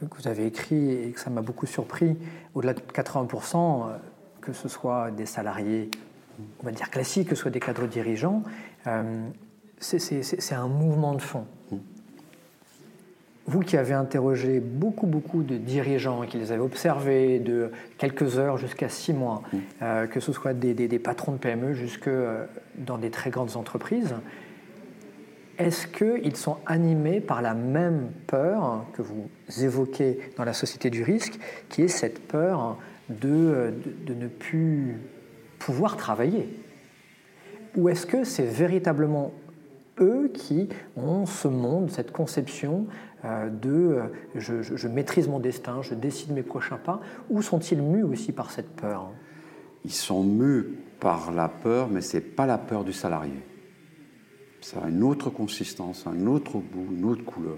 S1: que vous avez écrit et que ça m'a beaucoup surpris, au-delà de 80%, euh, que ce soit des salariés, on va dire classiques, que ce soit des cadres dirigeants, euh, c'est un mouvement de fond. Vous qui avez interrogé beaucoup, beaucoup de dirigeants, qui les avez observés de quelques heures jusqu'à six mois, euh, que ce soit des, patrons de PME jusque euh, dans des très grandes entreprises, est-ce qu'ils sont animés par la même peur que vous évoquez dans la société du risque, qui est cette peur de, ne plus pouvoir travailler ou est-ce que c'est véritablement eux qui ont ce monde, cette conception euh, de euh, je, maîtrise mon destin, je décide mes prochains pas, ou sont-ils mus aussi par cette peur
S2: Ils sont mus par la peur, mais ce n'est pas la peur du salarié. Ça a une autre consistance, un autre goût, une autre couleur.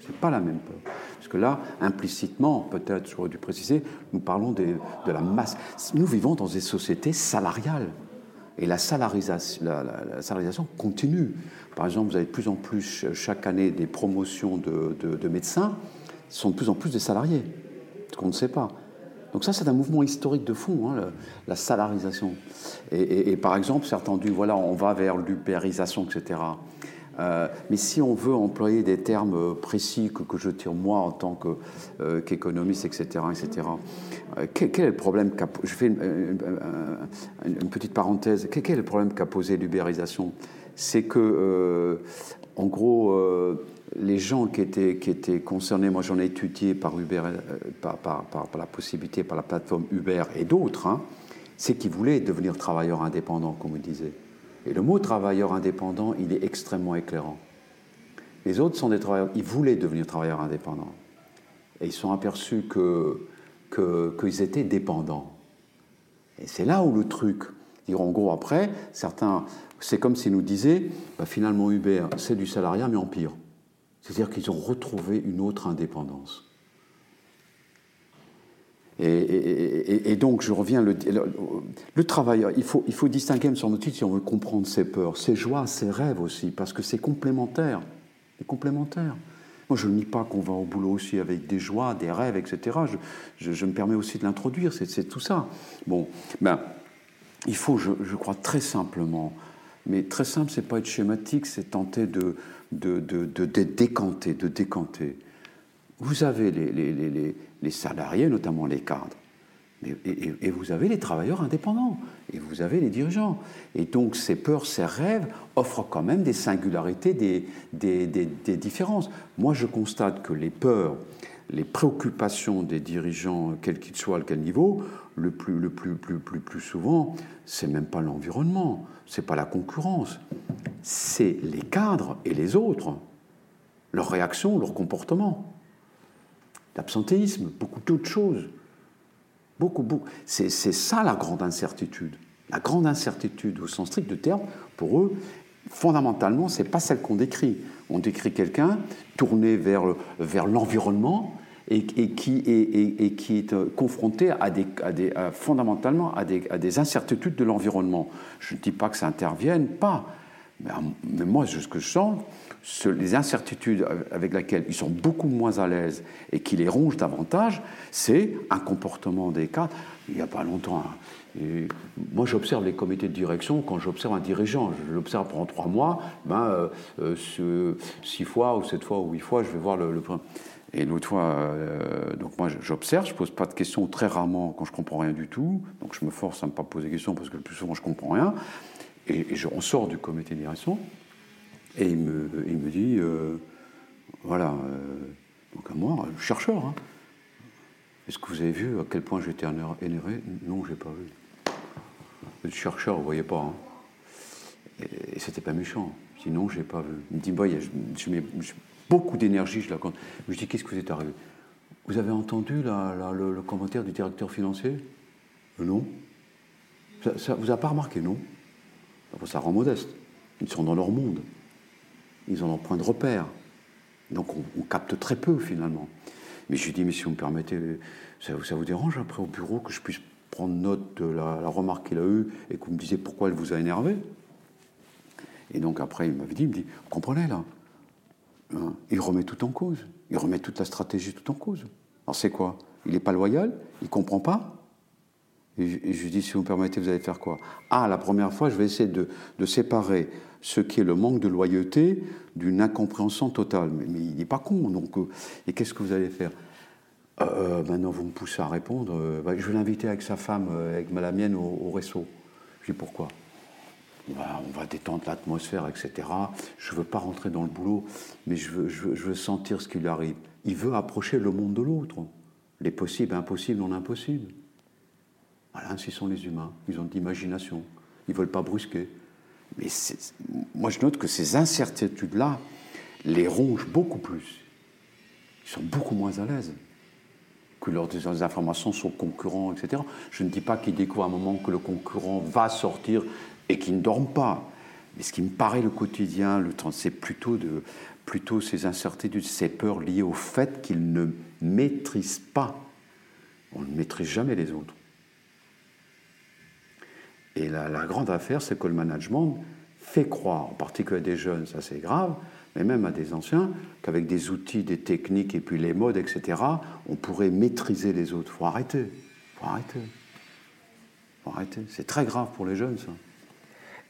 S2: Ce n'est pas la même peur. Parce que là, implicitement, peut-être j'aurais dû préciser, nous parlons de la masse. Nous vivons dans des sociétés salariales. Et la salarisation, la, salarisation, continue. Par exemple, vous avez de plus en plus chaque année des promotions de, médecins, ce sont de plus en plus des salariés, ce qu'on ne sait pas. Donc ça, c'est un mouvement historique de fond, hein, la, salarisation. Et, par exemple, certains dit, voilà, on va vers l'ubérisation, etc. Euh, mais si on veut employer des termes précis que, je tire moi en tant qu'économiste, etc., etc., quel, est le problème qu'a, Je fais une, petite parenthèse. Quel, est le problème qu'a posé l'ubérisation? C'est que, en gros, les gens qui étaient, concernés, moi j'en ai étudié par, Uber, par, la possibilité, par la plateforme Uber et d'autres, hein, c'est qu'ils voulaient devenir travailleurs indépendants, comme vous disiez. Et le mot travailleur indépendant, il est extrêmement éclairant. Les autres sont des travailleurs, ils voulaient devenir travailleurs indépendants. Et ils sont aperçus que, qu'ils étaient dépendants. Et c'est là où le truc, dire en gros après, certains, c'est comme s'ils nous disaient, bah, finalement Uber, c'est du salariat, mais en pire. C'est-à-dire qu'ils ont retrouvé une autre indépendance. Et, donc, je reviens, le, le, travailleur, il faut, il faut distinguer, me semble-t-il, si on veut comprendre ses peurs, ses joies, ses rêves aussi, parce que c'est complémentaire. C'est complémentaire. Moi, je ne nie pas qu'on va au boulot aussi avec des joies, des rêves, etc. Je, me permets aussi de l'introduire, c'est tout ça. Bon, ben, il faut, je, crois, très simplement, mais très simple, c'est pas être schématique, c'est tenter de, de, de, de, décanter, de décanter. Vous avez les, les, les salariés, notamment les cadres. Et, vous avez les travailleurs indépendants, et vous avez les dirigeants. Et donc ces peurs, ces rêves offrent quand même des singularités, des, des, des, différences. Moi, je constate que les peurs, les préoccupations des dirigeants, quels qu'ils soient, à quel niveau, le plus, le plus, plus, plus, plus souvent, c'est même pas l'environnement, c'est pas la concurrence, c'est les cadres et les autres, leurs réactions, leur comportement l'absentéisme, beaucoup d'autres choses. Beaucoup, beaucoup. C'est ça la grande incertitude. La grande incertitude, au sens strict du terme, pour eux, fondamentalement, c'est pas celle qu'on décrit. On décrit quelqu'un tourné vers, vers l'environnement et, qui, et, qui est euh, confronté à des, à des fondamentalement à des, à des incertitudes de l'environnement. Je ne dis pas que ça intervienne pas, mais, moi, ce que je sens, les incertitudes avec lesquelles ils sont beaucoup moins à l'aise et qui les rongent davantage, c'est un comportement des cadres. Il n'y a pas longtemps. Hein. moi, j'observe les comités de direction quand j'observe un dirigeant. Je l'observe pendant trois mois. Ben, euh, euh, six fois ou sept fois ou huit fois, je vais voir le. le et l'autre fois, euh, donc moi j'observe, je pose pas de questions très rarement quand je comprends rien du tout. Donc je me force à ne pas poser de questions parce que le plus souvent je comprends rien. Et, je, on sort du comité de. Et il me, il me dit, euh, voilà, euh, donc à moi, chercheur, hein. est-ce que vous avez vu à quel point j'étais énervé? Non, je n'ai pas vu. Le chercheur, vous voyez pas. Hein. Et, c'était pas méchant. Je n'ai pas vu. Il me dit, bah, je, mets beaucoup d'énergie, je la compte. Je dis, qu'est-ce que vous êtes arrivé? Vous avez entendu le, commentaire du directeur financier? Non. Ça vous a pas remarqué, non? Ça rend modeste. Ils sont dans leur monde ils ont leur point de repère. Donc on, capte très peu finalement. Mais je lui dis, mais si vous me permettez, ça, vous dérange après au bureau que je puisse prendre note de la, remarque qu'il a eue et que vous me disiez pourquoi elle vous a énervé? Et donc après, il m'avait dit, il me dit, vous comprenez là? Hein, Il remet tout en cause. Il remet toute la stratégie tout en cause. Alors c'est quoi? Il n'est pas loyal? Il ne comprend pas? Et je, lui dis, si vous me permettez, vous allez faire quoi? Ah, la première fois, je vais essayer de, de séparer ce qui est le manque de loyauté d'une incompréhension totale. Mais, il n'est pas con, donc. Euh, et qu'est-ce que vous allez faire? Euh, euh, Maintenant, vous me poussez à répondre. Bah, je vais l'inviter avec sa femme, avec la mienne, au, au resto. Je dis pourquoi? Bah, on va détendre l'atmosphère, etc. Je ne veux pas rentrer dans le boulot, mais je veux, je veux, sentir ce qui lui arrive. Il veut approcher le monde de l'autre. Les possibles, impossibles, non impossibles. Voilà, ainsi sont les humains. Ils ont de l'imagination. Ils ne veulent pas brusquer. Mais moi, je note que ces incertitudes-là les rongent beaucoup plus. Ils sont beaucoup moins à l'aise que leurs informations sont concurrents, etc. Je ne dis pas qu'ils découvrent à un moment que le concurrent va sortir et qu'ils ne dorment pas. Mais ce qui me paraît le quotidien, le c'est plutôt, plutôt ces incertitudes, ces peurs liées au fait qu'ils ne maîtrisent pas. On ne maîtrise jamais les autres. Et la, grande affaire, c'est que le management fait croire, en particulier à des jeunes, ça c'est grave, mais même à des anciens, qu'avec des outils, des techniques et puis les modes, etc., on pourrait maîtriser les autres. Faut arrêter. Faut arrêter. faut arrêter. C'est très grave pour les jeunes, ça.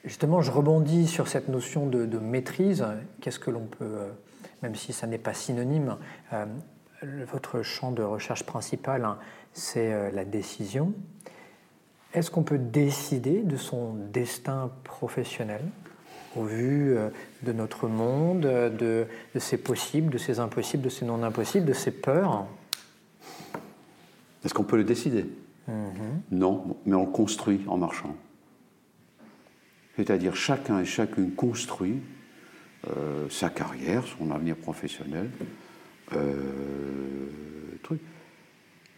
S1: Justement, je rebondis sur cette notion de, maîtrise. Qu'est-ce que l'on peut, euh, même si ça n'est pas synonyme, euh, votre champ de recherche principal, hein, c'est euh, la décision. Est-ce qu'on peut décider de son destin professionnel au vu de notre monde, de, ses possibles, de ses impossibles, de ses non-impossibles, de ses peurs?
S2: Est-ce qu'on peut le décider? Mm-hmm. Non, mais on le construit en marchant. C'est-à-dire chacun et chacune construit euh, sa carrière, son avenir professionnel. Euh.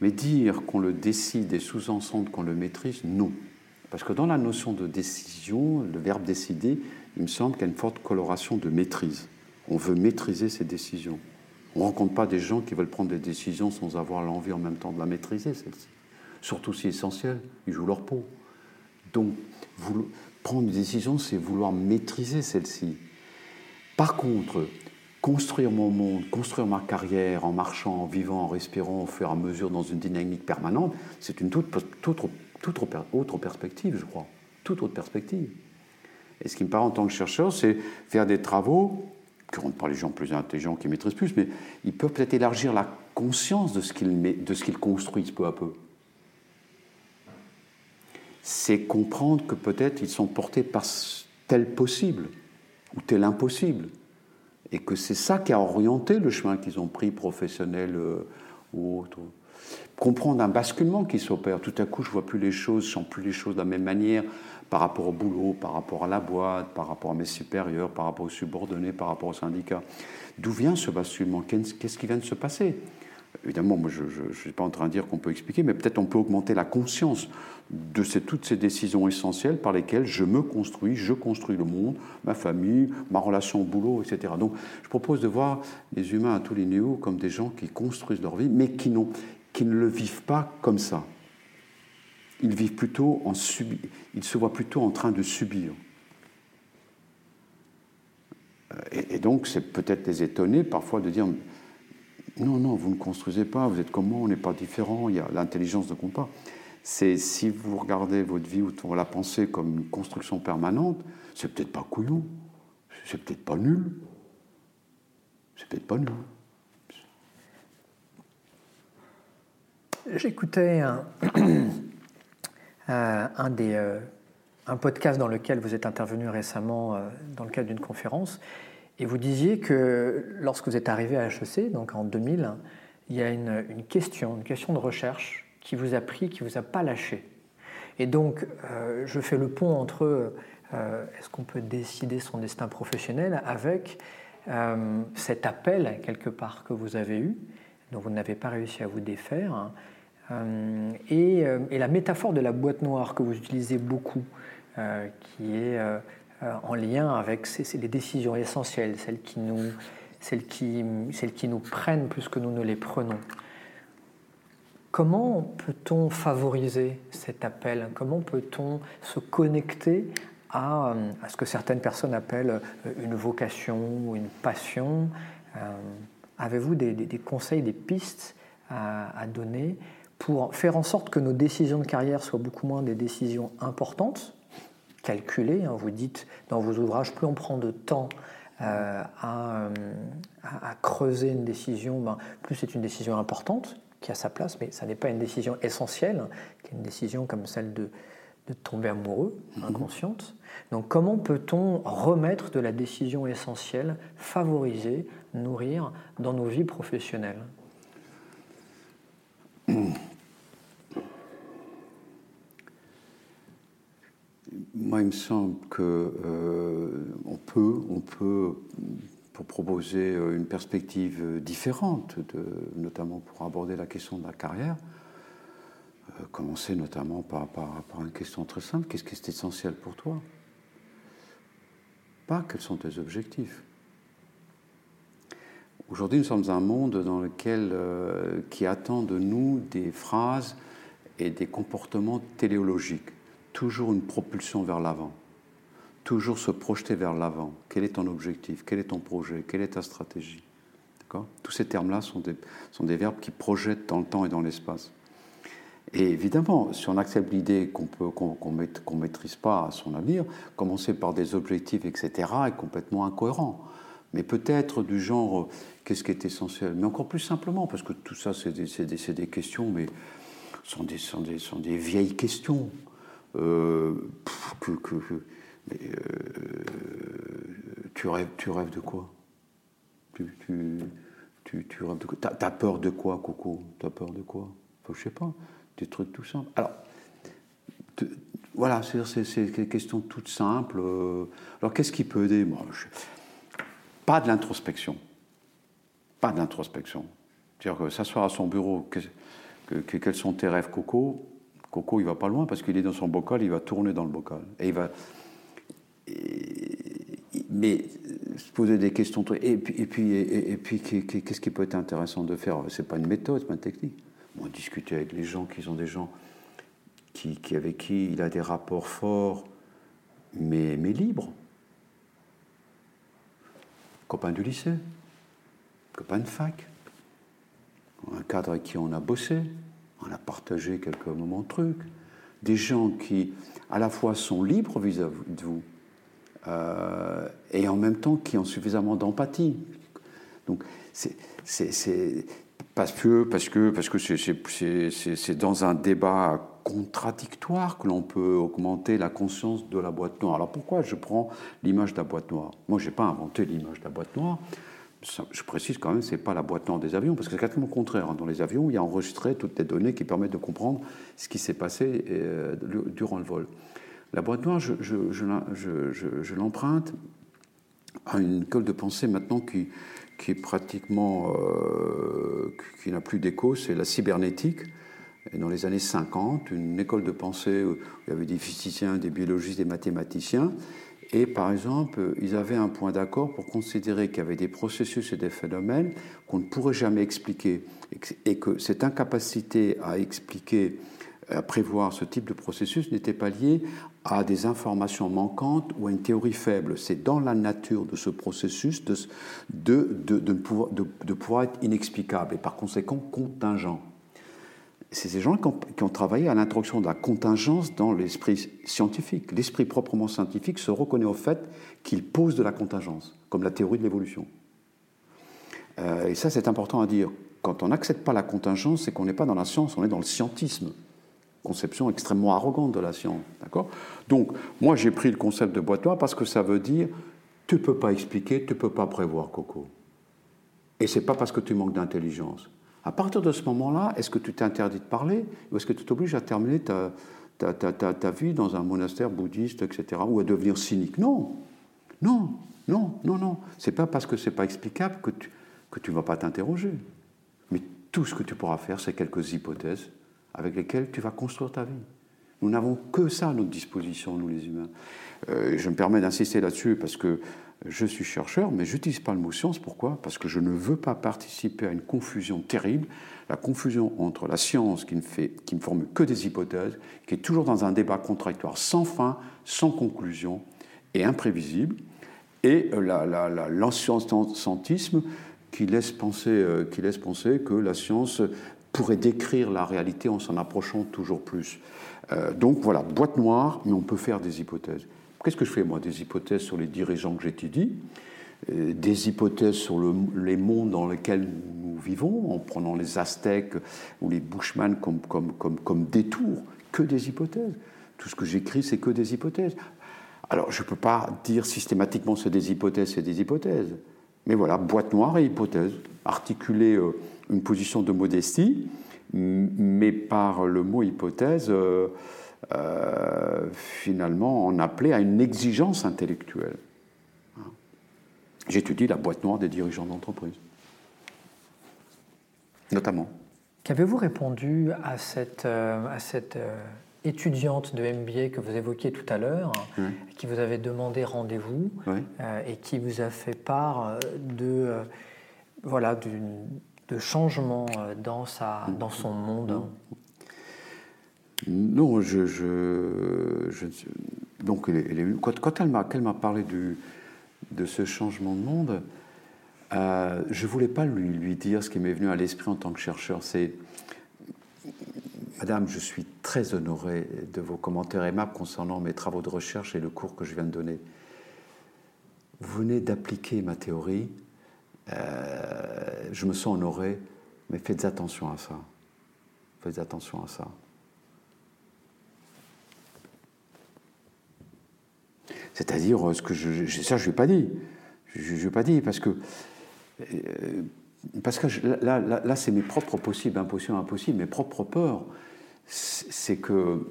S2: Mais dire qu'on le décide et sous-entendre qu'on le maîtrise, non. Parce que dans la notion de décision, le verbe décider, il me semble qu'il y a une forte coloration de maîtrise. On veut maîtriser ses décisions. On ne rencontre pas des gens qui veulent prendre des décisions sans avoir l'envie en même temps de la maîtriser, celle-ci. Surtout si essentielle, ils jouent leur peau. Donc, prendre une décision, c'est vouloir maîtriser celle-ci. Par contre, construire mon monde, construire ma carrière en marchant, en vivant, en respirant au fur et à mesure dans une dynamique permanente, c'est une toute, autre perspective, je crois. Toute autre perspective. Et ce qui me paraît en tant que chercheur, c'est faire des travaux qui rendent pas les gens plus intelligents, qui maîtrisent plus, mais ils peuvent peut-être élargir la conscience de ce qu'ils construisent peu à peu c'est comprendre que peut-être ils sont portés par tel possible ou tel impossible. Et que c'est ça qui a orienté le chemin qu'ils ont pris, professionnel euh, ou autre. Comprendre un basculement qui s'opère. Tout à coup, je ne vois plus les choses, je sens plus les choses de la même manière par rapport au boulot, par rapport à la boîte, par rapport à mes supérieurs, par rapport aux subordonnés, par rapport au syndicat. D'où vient ce basculement? Qu'est-ce qui vient de se passer? Évidemment, moi, je ne suis pas en train de dire qu'on peut expliquer, mais peut-être on peut augmenter la conscience de toutes ces décisions essentielles par lesquelles je me construis, je construis le monde, ma famille, ma relation au boulot, etc. Donc je propose de voir les humains à tous les niveaux comme des gens qui construisent leur vie, mais qui, ne le vivent pas comme ça. Ils vivent plutôt en subi, ils se voient plutôt en train de subir. Et, et donc c'est peut-être les étonner parfois de dire non, non, vous ne construisez pas, vous êtes comme moi, on n'est pas différent, l'intelligence ne compte pas. C'est si vous regardez votre vie ou la pensée comme une construction permanente, c'est peut-être pas couillon, c'est peut-être pas nul, c'est peut-être pas nul.
S1: J'écoutais un, euh, un, euh, un podcast dans lequel vous êtes intervenu récemment euh, dans le cadre d'une conférence et vous disiez que lorsque vous êtes arrivé à HEC, donc en 2000, il y a une, question, une question de recherche qui vous a pris, qui vous a pas lâché. Et donc, euh, je fais le pont entre euh, est-ce qu'on peut décider son destin professionnel avec euh, cet appel, quelque part, que vous avez eu, dont vous n'avez pas réussi à vous défaire, hein, et, la métaphore de la boîte noire que vous utilisez beaucoup, qui est en lien avec les décisions essentielles, celles qui, nous, celles, qui, celles qui nous prennent plus que nous ne les prenons. Comment peut-on favoriser cet appel? Comment peut-on se connecter à, à, ce que certaines personnes appellent euh, une vocation ou une passion? Euh, Avez-vous des, conseils, des pistes à, donner pour faire en sorte que nos décisions de carrière soient beaucoup moins des décisions importantes, calculé. Hein. Vous dites dans vos ouvrages, plus on prend de temps euh, à, creuser une décision, ben, plus c'est une décision importante qui a sa place, mais ça n'est pas une décision essentielle, qui est une décision comme celle de, de tomber amoureux, mhm. inconsciente. Donc comment peut-on remettre de la décision essentielle, favoriser, nourrir dans nos vies professionnelles?
S2: Moi, il me semble qu'on euh, peut, on peut, pour proposer euh, une perspective différente, de, notamment pour aborder la question de la carrière, euh, commencer notamment par, une question très simple. Qu'est-ce qui est essentiel pour toi? Pas quels sont tes objectifs. Aujourd'hui, nous sommes un monde dans lequel, qui attend de nous des phrases et des comportements téléologiques toujours une propulsion vers l'avant, toujours se projeter vers l'avant. Quel est ton objectif? Quel est ton projet? Quelle est ta stratégie? Tous ces termes-là sont des, sont des verbes qui projettent dans le temps et dans l'espace. Et évidemment, si on accepte l'idée qu'on peut qu'on qu'on maîtrise pas son avenir, commencer par des objectifs, etc., est complètement incohérent. Mais peut-être du genre, qu'est-ce qui est essentiel? Mais encore plus simplement, parce que tout ça, c'est des, des, des, questions, mais sont des, sont des, sont des vieilles questions. Euh, euh, tu, rêves, de quoi? Tu, tu, tu, rêves de quoi? T'as as peur de quoi, Coco? T'as peur de quoi? Faut, Je sais pas des trucs tout simples. Alors, voilà, c'est des questions toutes simples. Euh. Alors, qu'est-ce qui peut aider? Pas de l'introspection. Pas d'introspection. C'est-à-dire que s'asseoir à son bureau, que, quels sont tes rêves, Coco? Coco, il va pas loin parce qu'il est dans son bocal, il va tourner dans le bocal. Et il va. mais se poser des questions. Et puis, et puis, et, puis qu'est-ce qui peut être intéressant de faire? C'est pas une méthode, c'est pas une technique. Moi, discuter avec les gens qui sont des gens qui, avec qui il a des rapports forts, mais, mais libres. Copain du lycée, copain de fac, un cadre avec qui on a bossé, on a partagé quelques moments trucs, des gens qui à la fois sont libres vis-à-vis de vous euh, et en même temps qui ont suffisamment d'empathie. Donc c'est parce que parce que parce que c'est dans un débat contradictoire que l'on peut augmenter la conscience de la boîte noire. Alors pourquoi je prends l'image de la boîte noire? Moi, je n'ai pas inventé l'image de la boîte noire. Je précise quand même, ce n'est pas la boîte noire des avions, parce que c'est exactement le contraire. Hein. Dans les avions, il y a enregistré toutes les données qui permettent de comprendre ce qui s'est passé euh, durant le vol. La boîte noire, je, l'emprunte à une école de pensée maintenant qui, qui est pratiquement, euh, qui n'a plus d'écho, c'est la cybernétique. Et dans les années 50, une école de pensée où il y avait des physiciens, des biologistes, des mathématiciens. Et par exemple, ils avaient un point d'accord pour considérer qu'il y avait des processus et des phénomènes qu'on ne pourrait jamais expliquer. Et que cette incapacité à expliquer à prévoir ce type de processus n'était pas lié à des informations manquantes ou à une théorie faible. C'est dans la nature de ce processus de, de, de, pouvoir, être inexplicable et par conséquent contingent. C'est ces gens qui ont, qui ont travaillé à l'introduction de la contingence dans l'esprit scientifique. L'esprit proprement scientifique se reconnaît au fait qu'il pose de la contingence, comme la théorie de l'évolution. Euh, et ça, c'est important à dire. Quand on n'accepte pas la contingence, c'est qu'on n'est pas dans la science, on est dans le scientisme conception extrêmement arrogante de la science. D'accord? Donc, moi, j'ai pris le concept de boîte noire parce que ça veut dire tu ne peux pas expliquer, tu ne peux pas prévoir, Coco. Et c'est pas parce que tu manques d'intelligence. À partir de ce moment-là, est-ce que tu t'es interdit de parler ou est-ce que tu t'obliges à terminer ta, ta, ta, ta, vie dans un monastère bouddhiste, etc., ou à devenir cynique? Non, non, non, non, non. C'est pas parce que c'est pas explicable que tu que tu vas pas t'interroger. Mais tout ce que tu pourras faire, c'est quelques hypothèses avec lesquels tu vas construire ta vie. Nous n'avons que ça à notre disposition, nous les humains. Euh, je me permets d'insister là-dessus parce que je suis chercheur, mais je n'utilise pas le mot science. Pourquoi? Parce que je ne veux pas participer à une confusion terrible, la confusion entre la science qui ne, fait, qui ne forme que des hypothèses, qui est toujours dans un débat contradictoire sans fin, sans conclusion et imprévisible, et l'ancientisme qui laisse penser, euh, qui laisse penser que la science pourrait décrire la réalité en s'en approchant toujours plus. Euh, donc voilà, boîte noire, mais on peut faire des hypothèses. Qu'est-ce que je fais moi Des hypothèses sur les dirigeants que j'étudie, euh, des hypothèses sur le, les mondes dans lesquels nous vivons, en prenant les Aztèques ou les Bushmen comme, comme, comme, comme détour, que des hypothèses. Tout ce que j'écris, c'est que des hypothèses. Alors, je ne peux pas dire systématiquement c'est des hypothèses, c'est des hypothèses. Mais voilà, boîte noire et hypothèse, articulées euh, une position de modestie, mais par le mot hypothèse, euh, euh, finalement, en appelait à une exigence intellectuelle. J'étudie la boîte noire des dirigeants d'entreprise, notamment.
S1: Qu'avez-vous répondu à cette, euh, à cette étudiante de MBA que vous évoquiez tout à l'heure, qui vous avait demandé rendez-vous et qui vous a fait part de, voilà, d'une de changement euh, dans, sa, dans son monde?
S2: Non, je, donc quand, elle m'a m'a parlé de ce changement de monde, euh, je voulais pas lui, lui dire ce qui m'est venu à l'esprit en tant que chercheur. C'est Madame, je suis très honoré de vos commentaires aimables concernant mes travaux de recherche et le cours que je viens de donner. Vous venez d'appliquer ma théorie. Euh, je me sens honoré, mais faites attention à ça. Faites attention à ça. C'est-à-dire, euh, ce que je, ça, je ne l'ai pas dit. Je pas dit parce que, euh, là, c'est mes propres possibles, impossibles, impossibles, mes propres peurs. C'est que,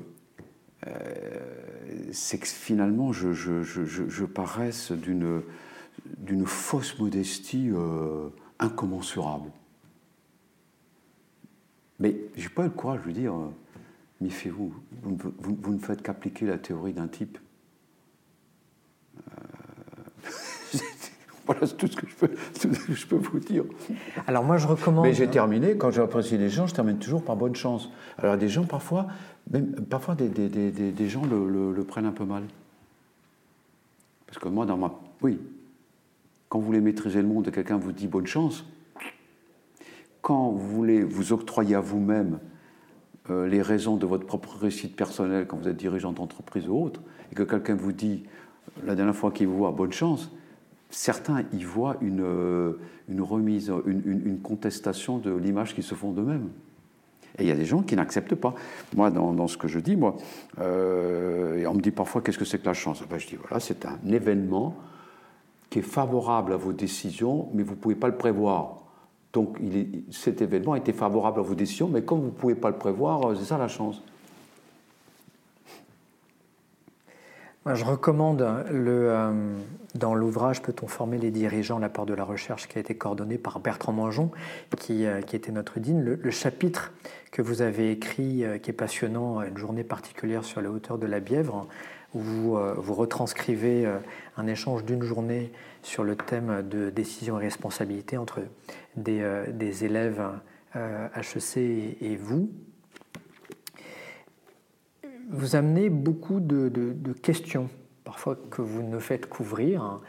S2: euh, que finalement, je, je, paraisse d'une, fausse modestie incommensurable. Mais je n'ai pas eu le courage de lui dire, méfiez-vous, vous, vous, vous ne faites qu'appliquer la théorie d'un type. Voilà tout ce que je peux, je peux vous dire.
S1: Alors moi, je recommande.
S2: Mais j'ai terminé, quand j'apprécie les gens, je termine toujours par bonne chance. Alors des gens, parfois, même, parfois des, des, des, des gens le, le, prennent un peu mal. Parce que moi, dans ma. Oui. Quand vous voulez maîtriser le monde et quelqu'un vous dit bonne chance, quand vous voulez vous octroyer à vous-même euh, les raisons de votre propre réussite personnelle quand vous êtes dirigeant d'entreprise ou autre, et que quelqu'un vous dit la dernière fois qu'il vous voit bonne chance, certains y voient une, euh, remise, une, une, contestation de l'image qu'ils se font d'eux-mêmes. Et il y a des gens qui n'acceptent pas. Moi, dans, ce que je dis, moi, euh, on me dit parfois qu'est-ce que c'est que la chance? Ben, Je dis voilà, c'est un événement qui est favorable à vos décisions, mais vous ne pouvez pas le prévoir. Donc cet événement était favorable à vos décisions, mais comme vous ne pouvez pas le prévoir, euh, c'est ça la chance.
S1: Je recommande euh, dans l'ouvrage Peut-on former les dirigeants la part de la recherche qui a été coordonné par Bertrand Mangeon, qui, euh, était notre dîne, le, chapitre que vous avez écrit, euh, qui est passionnant, une journée particulière sur la hauteur de la Bièvre, où vous, retranscrivez un échange d'une journée sur le thème de décision et responsabilité entre des élèves HEC et vous, vous amenez beaucoup de, questions, parfois que vous ne faites couvrir. Hein.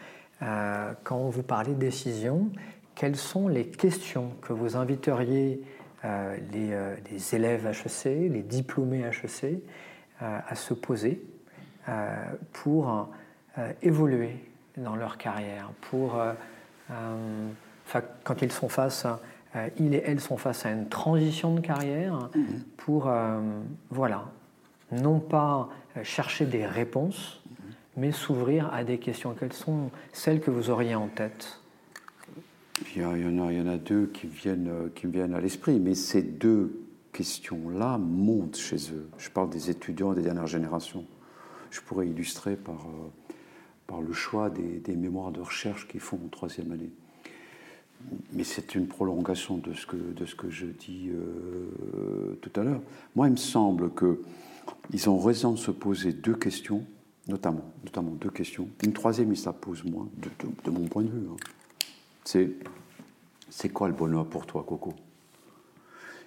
S1: Euh, quand vous parlez décision, quelles sont les questions que vous inviteriez euh, euh, les, élèves HEC, les diplômés HEC, à se poser pour évoluer dans leur carrière, pour, quand ils sont face, ils et elles sont face à une transition de carrière, mmh. pour voilà, non pas euh, chercher des réponses, mais s'ouvrir à des questions. Quelles sont celles que vous auriez en tête?
S2: Il y, en a, il y en a deux qui, viennent, euh, qui me viennent à l'esprit, mais ces deux questions-là montent chez eux. Je parle des étudiants des dernières générations. Je pourrais illustrer par, euh, par le choix des, mémoires de recherche qu'ils font en troisième année. Mais c'est une prolongation de ce que, de ce que je dis tout à l'heure. Moi, il me semble que ils ont raison de se poser deux questions, notamment, notamment deux questions. Une troisième, ils se la posent moins, de, mon point de vue. Hein. C'est c'est quoi le bonheur pour toi, Coco?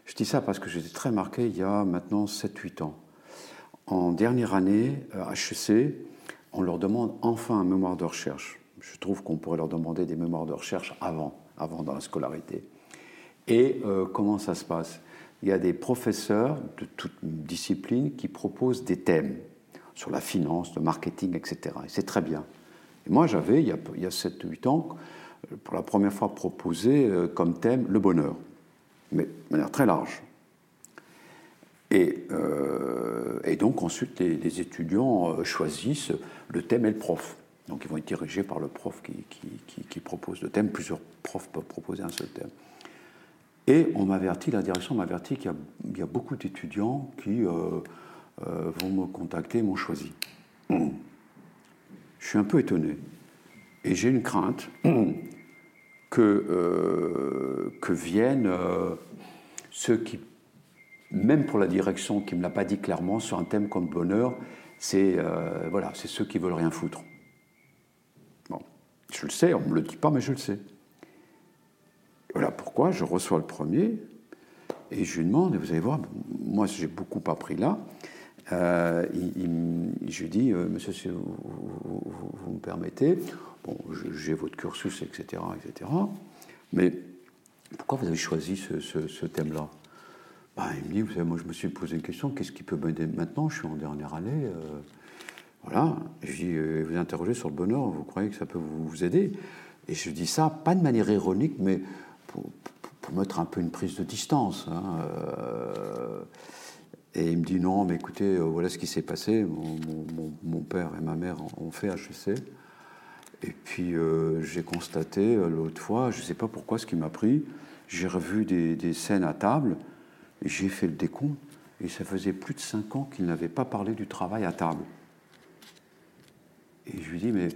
S2: Je dis ça parce que j'étais très marqué il y a maintenant 7-8 ans. En dernière année, à HEC, on leur demande enfin un mémoire de recherche. Je trouve qu'on pourrait leur demander des mémoires de recherche avant, avant dans la scolarité. Et euh, comment ça se passe? Il y a des professeurs de toute discipline qui proposent des thèmes sur la finance, le marketing, etc. Et c'est très bien. Moi, j'avais, il y a, a 7-8 ans, pour la première fois proposé euh, comme thème le bonheur, mais de manière très large. Et, euh, donc ensuite, les, étudiants euh, choisissent le thème et le prof. Donc ils vont être dirigés par le prof qui propose le thème. Plusieurs profs peuvent proposer un seul thème. Et on m'avertit, la direction m'avertit qu'il y, a beaucoup d'étudiants qui euh, euh, vont me contacter m'ont choisi. Je suis un peu étonné. Et j'ai une crainte que, euh, que viennent ceux qui, même pour la direction qui ne me l'a pas dit clairement, sur un thème comme bonheur, c'est voilà, ceux qui veulent rien foutre. Bon, je le sais, on ne me le dit pas, mais je le sais. Voilà pourquoi je reçois le premier et je lui demande, et vous allez voir, moi j'ai beaucoup appris là. Euh, je lui dis, euh, monsieur, si vous, me permettez, bon, j'ai votre cursus, etc., etc. Mais pourquoi vous avez choisi ce, thème-là? Bah, il me dit, vous savez, moi je me suis posé une question, qu'est-ce qui peut m'aider maintenant? Je suis en dernière année. voilà. Et je dis, vous interrogez sur le bonheur, vous croyez que ça peut vous, aider? Et je dis ça, pas de manière ironique, mais pour, mettre un peu une prise de distance. Hein, et il me dit non, mais écoutez, voilà ce qui s'est passé. Mon, père et ma mère ont fait HEC. Et puis euh, j'ai constaté euh, l'autre fois, je ne sais pas pourquoi ce qui m'a pris, j'ai revu des, scènes à table, j'ai fait le décompte, et ça faisait plus de cinq ans qu'il n'avait pas parlé du travail à table. Et je lui dis, mais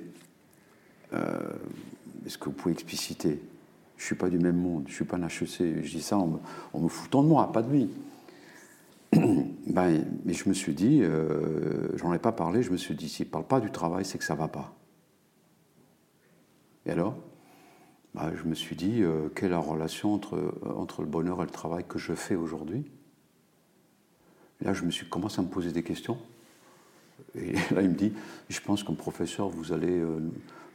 S2: euh, est-ce que vous pouvez expliciter? Je ne suis pas du même monde, je ne suis pas un HEC. Je dis ça en me, foutant de moi, pas de lui. ben, mais je me suis dit, j'en ai pas parlé, je me suis dit, s'il ne parle pas du travail, c'est que ça ne va pas. Et alors? Bah, Je me suis dit, euh, quelle est la relation entre, euh, entre le bonheur et le travail que je fais aujourd'hui? Là, je me suis commencé à me poser des questions. Et là, il me dit, je pense comme professeur, vous allez euh,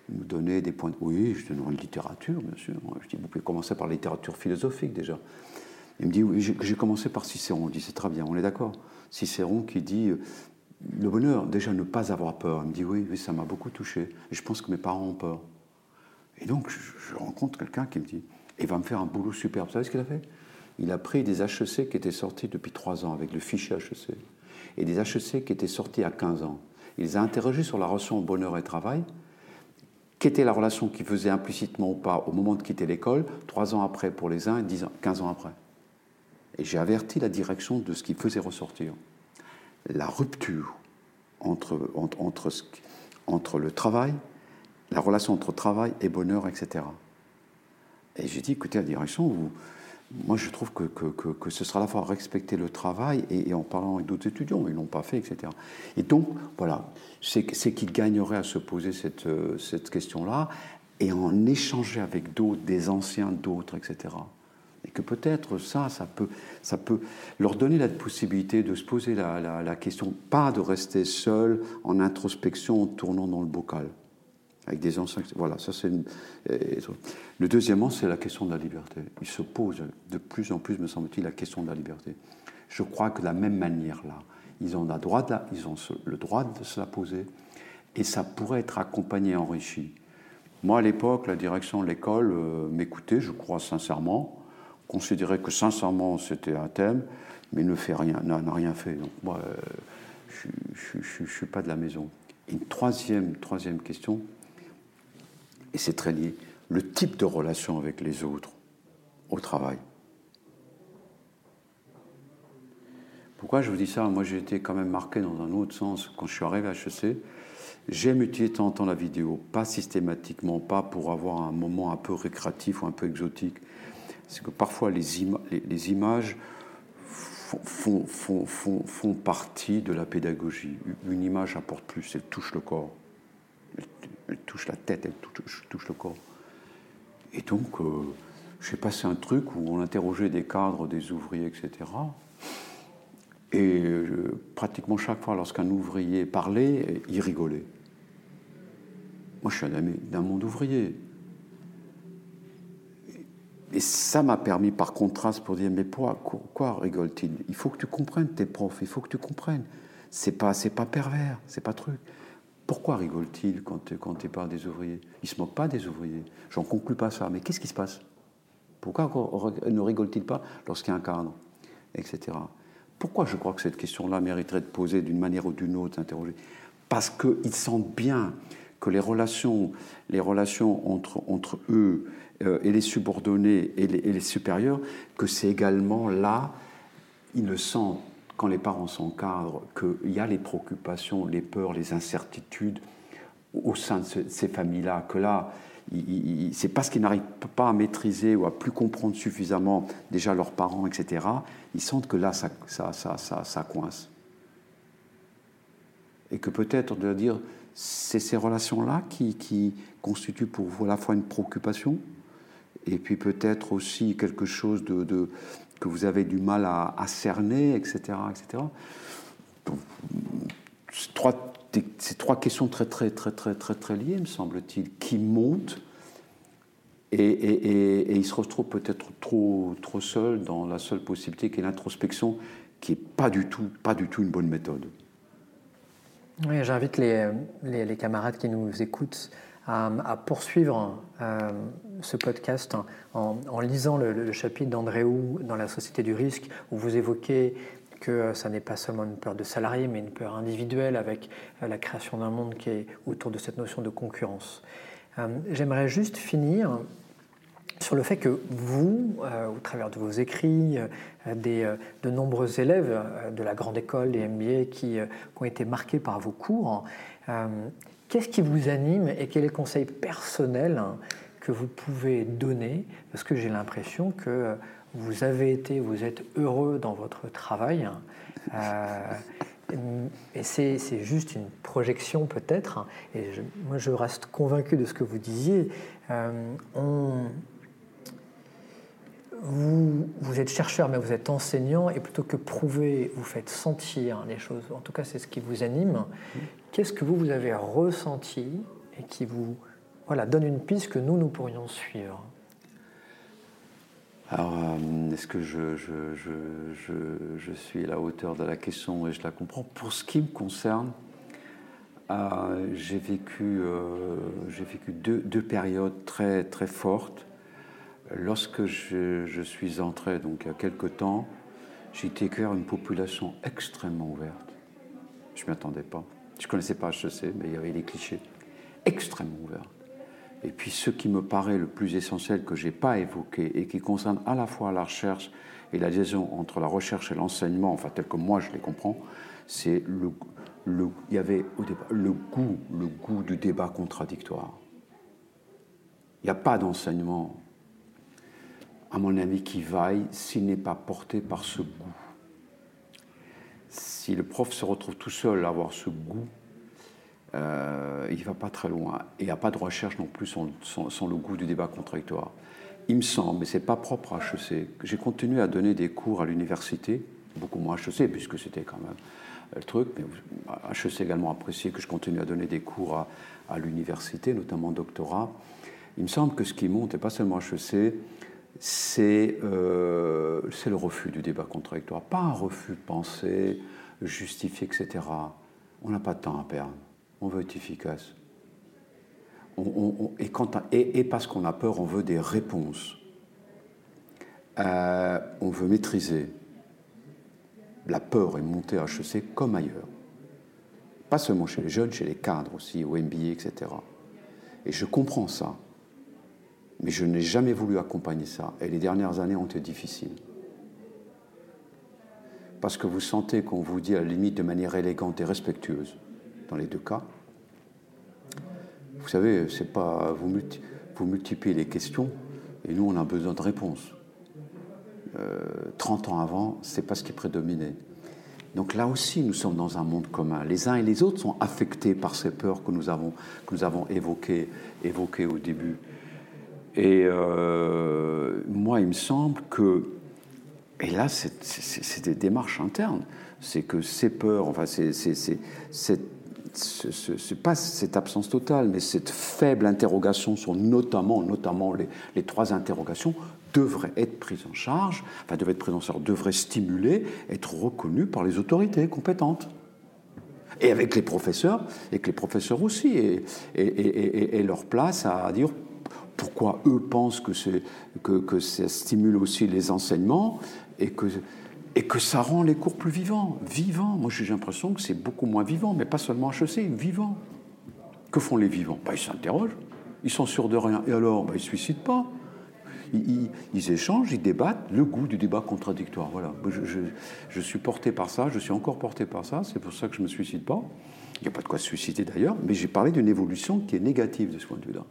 S2: nous donner des points de... Oui, je donne une littérature, bien sûr. Je dis, vous pouvez commencer par la littérature philosophique déjà. Il me dit, oui, j'ai commencé par Cicéron. Je dis, c'est très bien, on est d'accord. Cicéron qui dit, le bonheur, déjà ne pas avoir peur. Il me dit, oui, oui ça m'a beaucoup touché. Je pense que mes parents ont peur. Et donc, je, rencontre quelqu'un qui me dit, il va me faire un boulot superbe. Vous savez ce qu'il a fait? Il a pris des HEC qui étaient sortis depuis 3 ans avec le fichier HEC, et des HEC qui étaient sortis à 15 ans. Il les a interrogés sur la relation bonheur et travail, qu'était la relation qu'ils faisaient implicitement ou pas au moment de quitter l'école, 3 ans après pour les uns et 10 ans, 15 ans après. Et j'ai averti la direction de ce qu'il faisait ressortir. La rupture entre, entre, entre, entre le travail la relation entre travail et bonheur, etc. Et j'ai dit, écoutez, la direction, moi je trouve que, que, ce sera la fois respecter le travail et, en parlant avec d'autres étudiants, ils ne l'ont pas fait, etc. Et donc, voilà, c'est qu'ils gagneraient à se poser cette, cette question-là et en échanger avec d'autres, des anciens, d'autres, etc. Et que peut-être ça, ça peut, ça peut leur donner la possibilité de se poser la, la, la question, pas de rester seul en introspection, en tournant dans le bocal avec des anciens. Voilà, ça c'est. Le deuxièmement, c'est la question de la liberté. Il se pose de plus en plus, me semble-t-il, la question de la liberté. Je crois que de la même manière là, ils ont, la droit ils ont le droit de se la poser, et ça pourrait être accompagné, enrichi. Moi, à l'époque, la direction de l'école euh, m'écoutait, je crois sincèrement, considérait que sincèrement c'était un thème, mais ne fait rien, n'a rien fait. Donc moi, euh, je ne suis pas de la maison. Une troisième, troisième question, et c'est très lié, le type de relation avec les autres au travail. Pourquoi je vous dis ça? Moi, j'ai été quand même marqué dans un autre sens. Quand je suis arrivé à HEC, j'aime en temps la vidéo, pas systématiquement, pas pour avoir un moment un peu récréatif ou un peu exotique. C'est que parfois les, images font, font, font, partie de la pédagogie. Une image apporte plus, elle touche le corps elle touche la tête, elle touche, le corps. Et donc, euh, j'ai passé un truc où on interrogeait des cadres, des ouvriers, etc. Et euh, pratiquement chaque fois, lorsqu'un ouvrier parlait, il rigolait. Moi, je suis un ami d'un monde ouvrier. Et ça m'a permis, par contraste, pour dire, mais pourquoi, quoi rigole-t-il? Il faut que tu comprennes tes profs, il faut que tu comprennes. C'est pas, pas pervers, c'est pas truc. Pourquoi rigole-t-il quand, quand tu parles des ouvriers? Il ne se moque pas des ouvriers. J'en conclus pas ça. Mais qu'est-ce qui se passe? Pourquoi ne rigole-t-il pas lorsqu'il y a un cadre Etc. Pourquoi je crois que cette question-là mériterait de poser d'une manière ou d'une autre, interroger Parce qu'ils sentent bien que les relations, entre eux euh, et les subordonnés et les, et les supérieurs, que c'est également là, ils le sentent quand les parents s'encadrent, qu'il y a les préoccupations, les peurs, les incertitudes au sein de ces familles-là, que là, c'est parce qu'ils n'arrivent pas à maîtriser ou à plus comprendre suffisamment déjà leurs parents, etc., ils sentent que là, ça, ça, ça, ça, coince. Et que peut-être de dire, c'est ces relations-là qui, qui, constituent pour vous à la fois une préoccupation, et puis peut-être aussi quelque chose de, de que vous avez du mal à, cerner, etc. etc. trois, ces trois questions très, très, très, très, très, très liées, me semble-t-il, qui montent et, il se retrouve peut-être trop, trop seul dans la seule possibilité qui est l'introspection, qui n'est pas, du tout, pas du tout une bonne méthode.
S1: Oui, j'invite les, camarades qui nous écoutent à, poursuivre euh, ce podcast en, lisant le, le chapitre d'Andréou dans La Société du risque, où vous évoquez que ça n'est pas seulement une peur de salarié, mais une peur individuelle avec euh, la création d'un monde qui est autour de cette notion de concurrence. Euh, j'aimerais juste finir sur le fait que vous, euh, au travers de vos écrits, des, de nombreux élèves de la grande école, des MBA, qui, ont été marqués par vos cours, qu'est-ce qui vous anime et quel est le conseil personnel que vous pouvez donner? Parce que j'ai l'impression que vous avez été, vous êtes heureux dans votre travail. Euh, et c'est juste une projection peut-être. Et moi, je reste convaincu de ce que vous disiez. Euh, vous, vous, êtes chercheur, mais vous êtes enseignant, et plutôt que prouver, vous faites sentir les choses. En tout cas, c'est ce qui vous anime. Qu'est-ce que vous, vous avez ressenti et qui vous voilà, donne une piste que nous, nous pourrions suivre?
S2: Alors, euh, est-ce que je, suis à la hauteur de la question et je la comprends? Pour ce qui me concerne, euh, j'ai vécu, euh, deux, périodes très, très fortes. Lorsque je, suis entré, donc il y a quelque temps, j'ai découvert une population extrêmement ouverte. Je ne m'y attendais pas. Je ne connaissais pas HEC, mais il y avait les clichés. Extrêmement ouverts. Et puis ce qui me paraît le plus essentiel que je n'ai pas évoqué et qui concerne à la fois la recherche et la liaison entre la recherche et l'enseignement, enfin tel que moi je les comprends, c'est le, il y avait au départ le goût, le goût du débat contradictoire. Il n'y a pas d'enseignement, à mon avis, qui vaille s'il n'est pas porté par ce goût. Si le prof se retrouve tout seul à avoir ce goût, euh, il ne va pas très loin. Et il n'y a pas de recherche non plus sans, le goût du débat contradictoire. Il me semble, mais ce n'est pas propre à HEC, j'ai continué à donner des cours à l'université, beaucoup moins à HEC, puisque c'était quand même le truc, mais HEC également apprécié que je continue à donner des cours à, l'université, notamment doctorat. Il me semble que ce qui monte, et pas seulement HEC, c'est euh, le refus du débat contradictoire. Pas un refus de penser, justifier, etc. On n'a pas de temps à perdre on veut être efficace. et, parce qu'on a peur, on veut des réponses. Euh, on veut maîtriser. La peur est montée à HEC comme ailleurs. Pas seulement chez les jeunes, chez les cadres aussi, au MBA, etc. Et je comprends ça. Mais je n'ai jamais voulu accompagner ça. Et les dernières années ont été difficiles. Parce que vous sentez qu'on vous dit à la limite de manière élégante et respectueuse dans les deux cas. Vous savez, c'est pas vous, multipliez les questions et nous on a besoin de réponses. 30 euh, ans avant, c'est pas ce qui prédominait. Donc là aussi, nous sommes dans un monde commun. Les uns et les autres sont affectés par ces peurs que nous avons, que nous avons évoquées au début. Et euh, moi, il me semble que, et là, c'est des démarches internes, c'est que ces peurs, enfin, c'est pas cette absence totale, mais cette faible interrogation sur notamment, notamment les, trois interrogations, devrait être prise en charge, enfin devrait être prise en charge, devrait stimuler, être reconnue par les autorités compétentes. Et avec les professeurs, et que les professeurs aussi, et, et, leur place à dire pourquoi eux pensent que, que, ça stimule aussi les enseignements, et que ça rend les cours plus vivants. Vivants. Moi, j'ai l'impression que c'est beaucoup moins vivant, mais pas seulement HEC, vivant. Que font les vivants? Ben, Ils s'interrogent. Ils sont sûrs de rien. Et alors ben, Ils ne se suicident pas. Ils, échangent, ils débattent. Le goût du débat contradictoire. Voilà. Je, suis porté par ça, je suis encore porté par ça. C'est pour ça que je ne me suicide pas. Il n'y a pas de quoi se suicider d'ailleurs, mais j'ai parlé d'une évolution qui est négative de ce point de vue-là.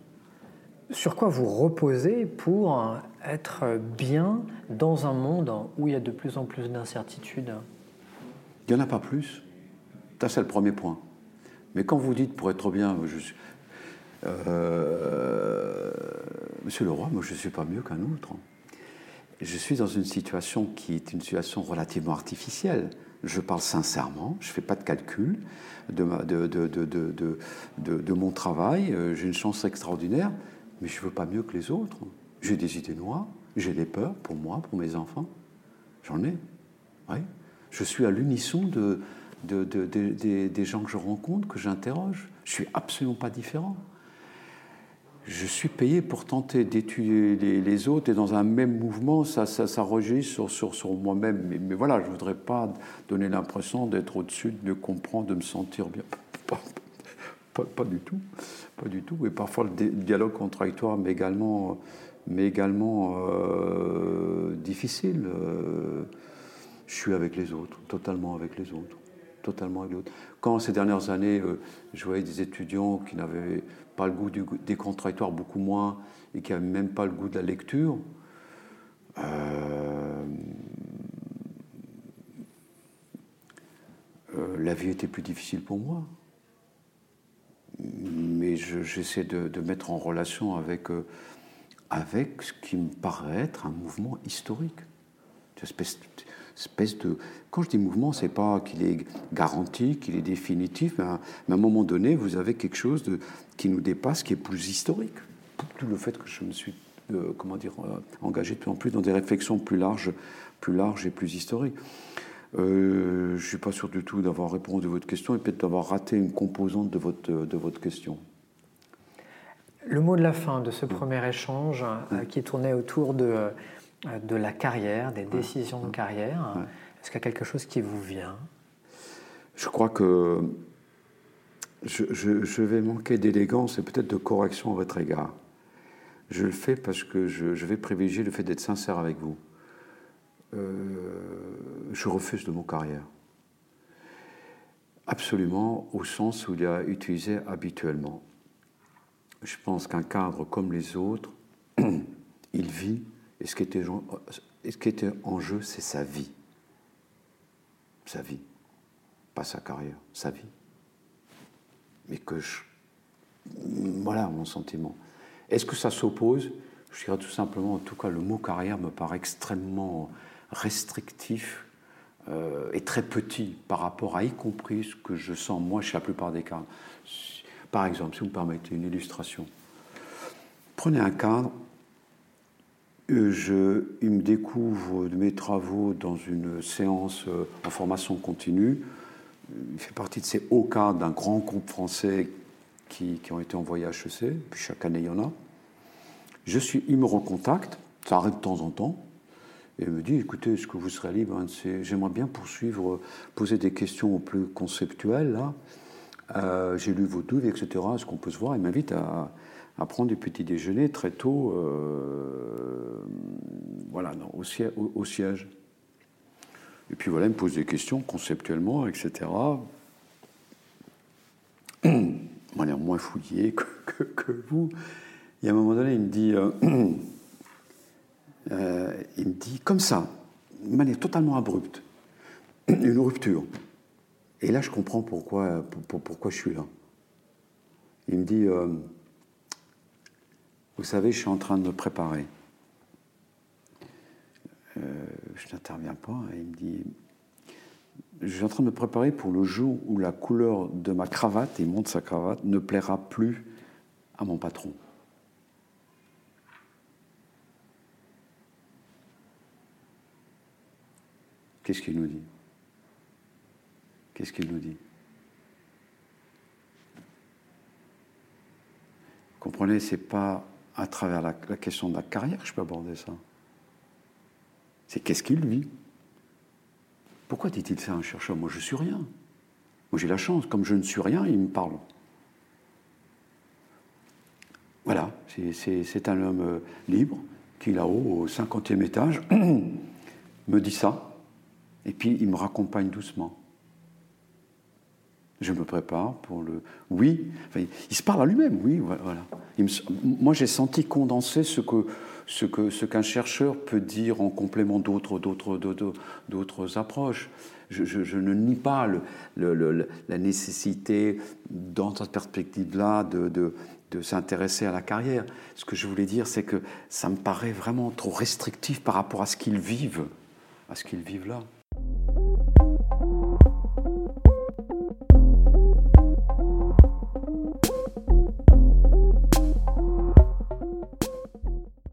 S1: Sur quoi vous reposez pour être bien dans un monde où il y a de plus en plus d'incertitudes?
S2: Il n'y en a pas plus. Ça, c'est le premier point. Mais quand vous dites pour être bien, je suis, euh, Monsieur le roi, moi je ne suis pas mieux qu'un autre. Je suis dans une situation qui est une situation relativement artificielle. Je parle sincèrement, je ne fais pas de calcul de, de, de, de mon travail, euh, j'ai une chance extraordinaire mais je ne veux pas mieux que les autres. J'ai des idées noires, j'ai des peurs pour moi, pour mes enfants. J'en ai. Oui. Je suis à l'unisson de, des gens que je rencontre, que j'interroge. Je ne suis absolument pas différent. Je suis payé pour tenter d'étudier les, autres et dans un même mouvement, ça, ça, sur moi-même. Mais, voilà, je ne voudrais pas donner l'impression d'être au-dessus, de comprendre, de me sentir bien. Pas, du tout. Pas du tout. Et parfois, le dialogue contradictoire, mais également, mais également euh, difficile. Euh, je suis avec les autres, totalement avec les autres. Totalement avec les autres. Quand ces dernières années, euh, je voyais des étudiants qui n'avaient pas le goût des contradictoires, beaucoup moins, et qui n'avaient même pas le goût de la lecture, la vie était plus difficile pour moi mais j'essaie de, mettre en relation avec, euh, avec ce qui me paraît être un mouvement historique. Une espèce, de, quand je dis mouvement, c'est pas qu'il est garanti, qu'il est définitif, mais à, un moment donné, vous avez quelque chose qui nous dépasse, qui est plus historique. Tout le fait que je me suis, euh, comment dire, euh, engagé de plus en plus dans des réflexions plus larges, plus larges et plus historiques. Euh, je ne suis pas sûr du tout d'avoir répondu à votre question et peut-être d'avoir raté une composante de votre, de votre question.
S1: Le mot de la fin de ce premier échange euh, qui tournait autour de, euh, de la carrière, des décisions de carrière, est-ce qu'il y a quelque chose qui vous vient?
S2: Je crois que je, je, vais manquer d'élégance et peut-être de correction à votre égard. Je le fais parce que je, je vais privilégier le fait d'être sincère avec vous. Euh, je refuse de mon carrière. Absolument, au sens où il a utilisé habituellement. Je pense qu'un cadre comme les autres, il vit, et ce qui était, ce qui était en jeu, c'est sa vie. Sa vie. Pas sa carrière, sa vie. Mais que je. Voilà mon sentiment. Est-ce que ça s'oppose? Je dirais tout simplement, en tout cas, le mot carrière me paraît extrêmement restrictif euh, et très petit par rapport à y compris ce que je sens moi chez la plupart des cadres. Par exemple, si vous me permettez une illustration, prenez un cadre, euh, je, il me découvre de mes travaux dans une séance euh, en formation continue. Il fait partie de ces hauts cadres d'un grand groupe français qui, qui, ont été envoyés à HEC, puis chaque année il y en a. Je suis, il me recontacte, ça arrive de temps en temps, et me dit écoutez, est-ce que vous serez libre J'aimerais bien poursuivre, poser des questions plus conceptuelles. Là. Euh, j'ai lu vos doutes, etc. Est-ce qu'on peut se voir Il m'invite à, prendre des petits déjeuners très tôt, euh, voilà, au, siège, Et puis voilà, il me pose des questions conceptuellement, etc. Moi, l'air moins fouillé que, que, vous. Et à un moment donné, il me dit. Euh, euh, il me dit comme ça, de manière totalement abrupte, une rupture. Et là, je comprends pourquoi, je suis là. Il me dit, euh, vous savez, je suis en train de me préparer. Euh, je n'interviens pas. Il me dit, je suis en train de me préparer pour le jour où la couleur de ma cravate, il monte sa cravate, ne plaira plus à mon patron. Qu'est-ce qu'il nous dit? Qu'est-ce qu'il nous dit? Vous comprenez, c'est pas à travers la, question de la carrière que je peux aborder ça. C'est qu'est-ce qu'il vit? Pourquoi dit-il ça un chercheur? Moi, je suis rien. Moi, j'ai la chance. Comme je ne suis rien, il me parle. Voilà, c'est un homme euh, libre qui, là-haut, au 50e étage, me dit ça. Et puis il me raccompagne doucement. Je me prépare pour le. Oui, il se parle à lui-même, oui, voilà. Moi, j'ai senti condenser ce que ce qu'un chercheur peut dire en complément d'autres d'autres d'autres approches. Je, ne nie pas la nécessité, dans cette perspective-là, de, de, de s'intéresser à la carrière. Ce que je voulais dire, c'est que ça me paraît vraiment trop restrictif par rapport à ce qu'ils vivent, à ce qu'ils vivent là.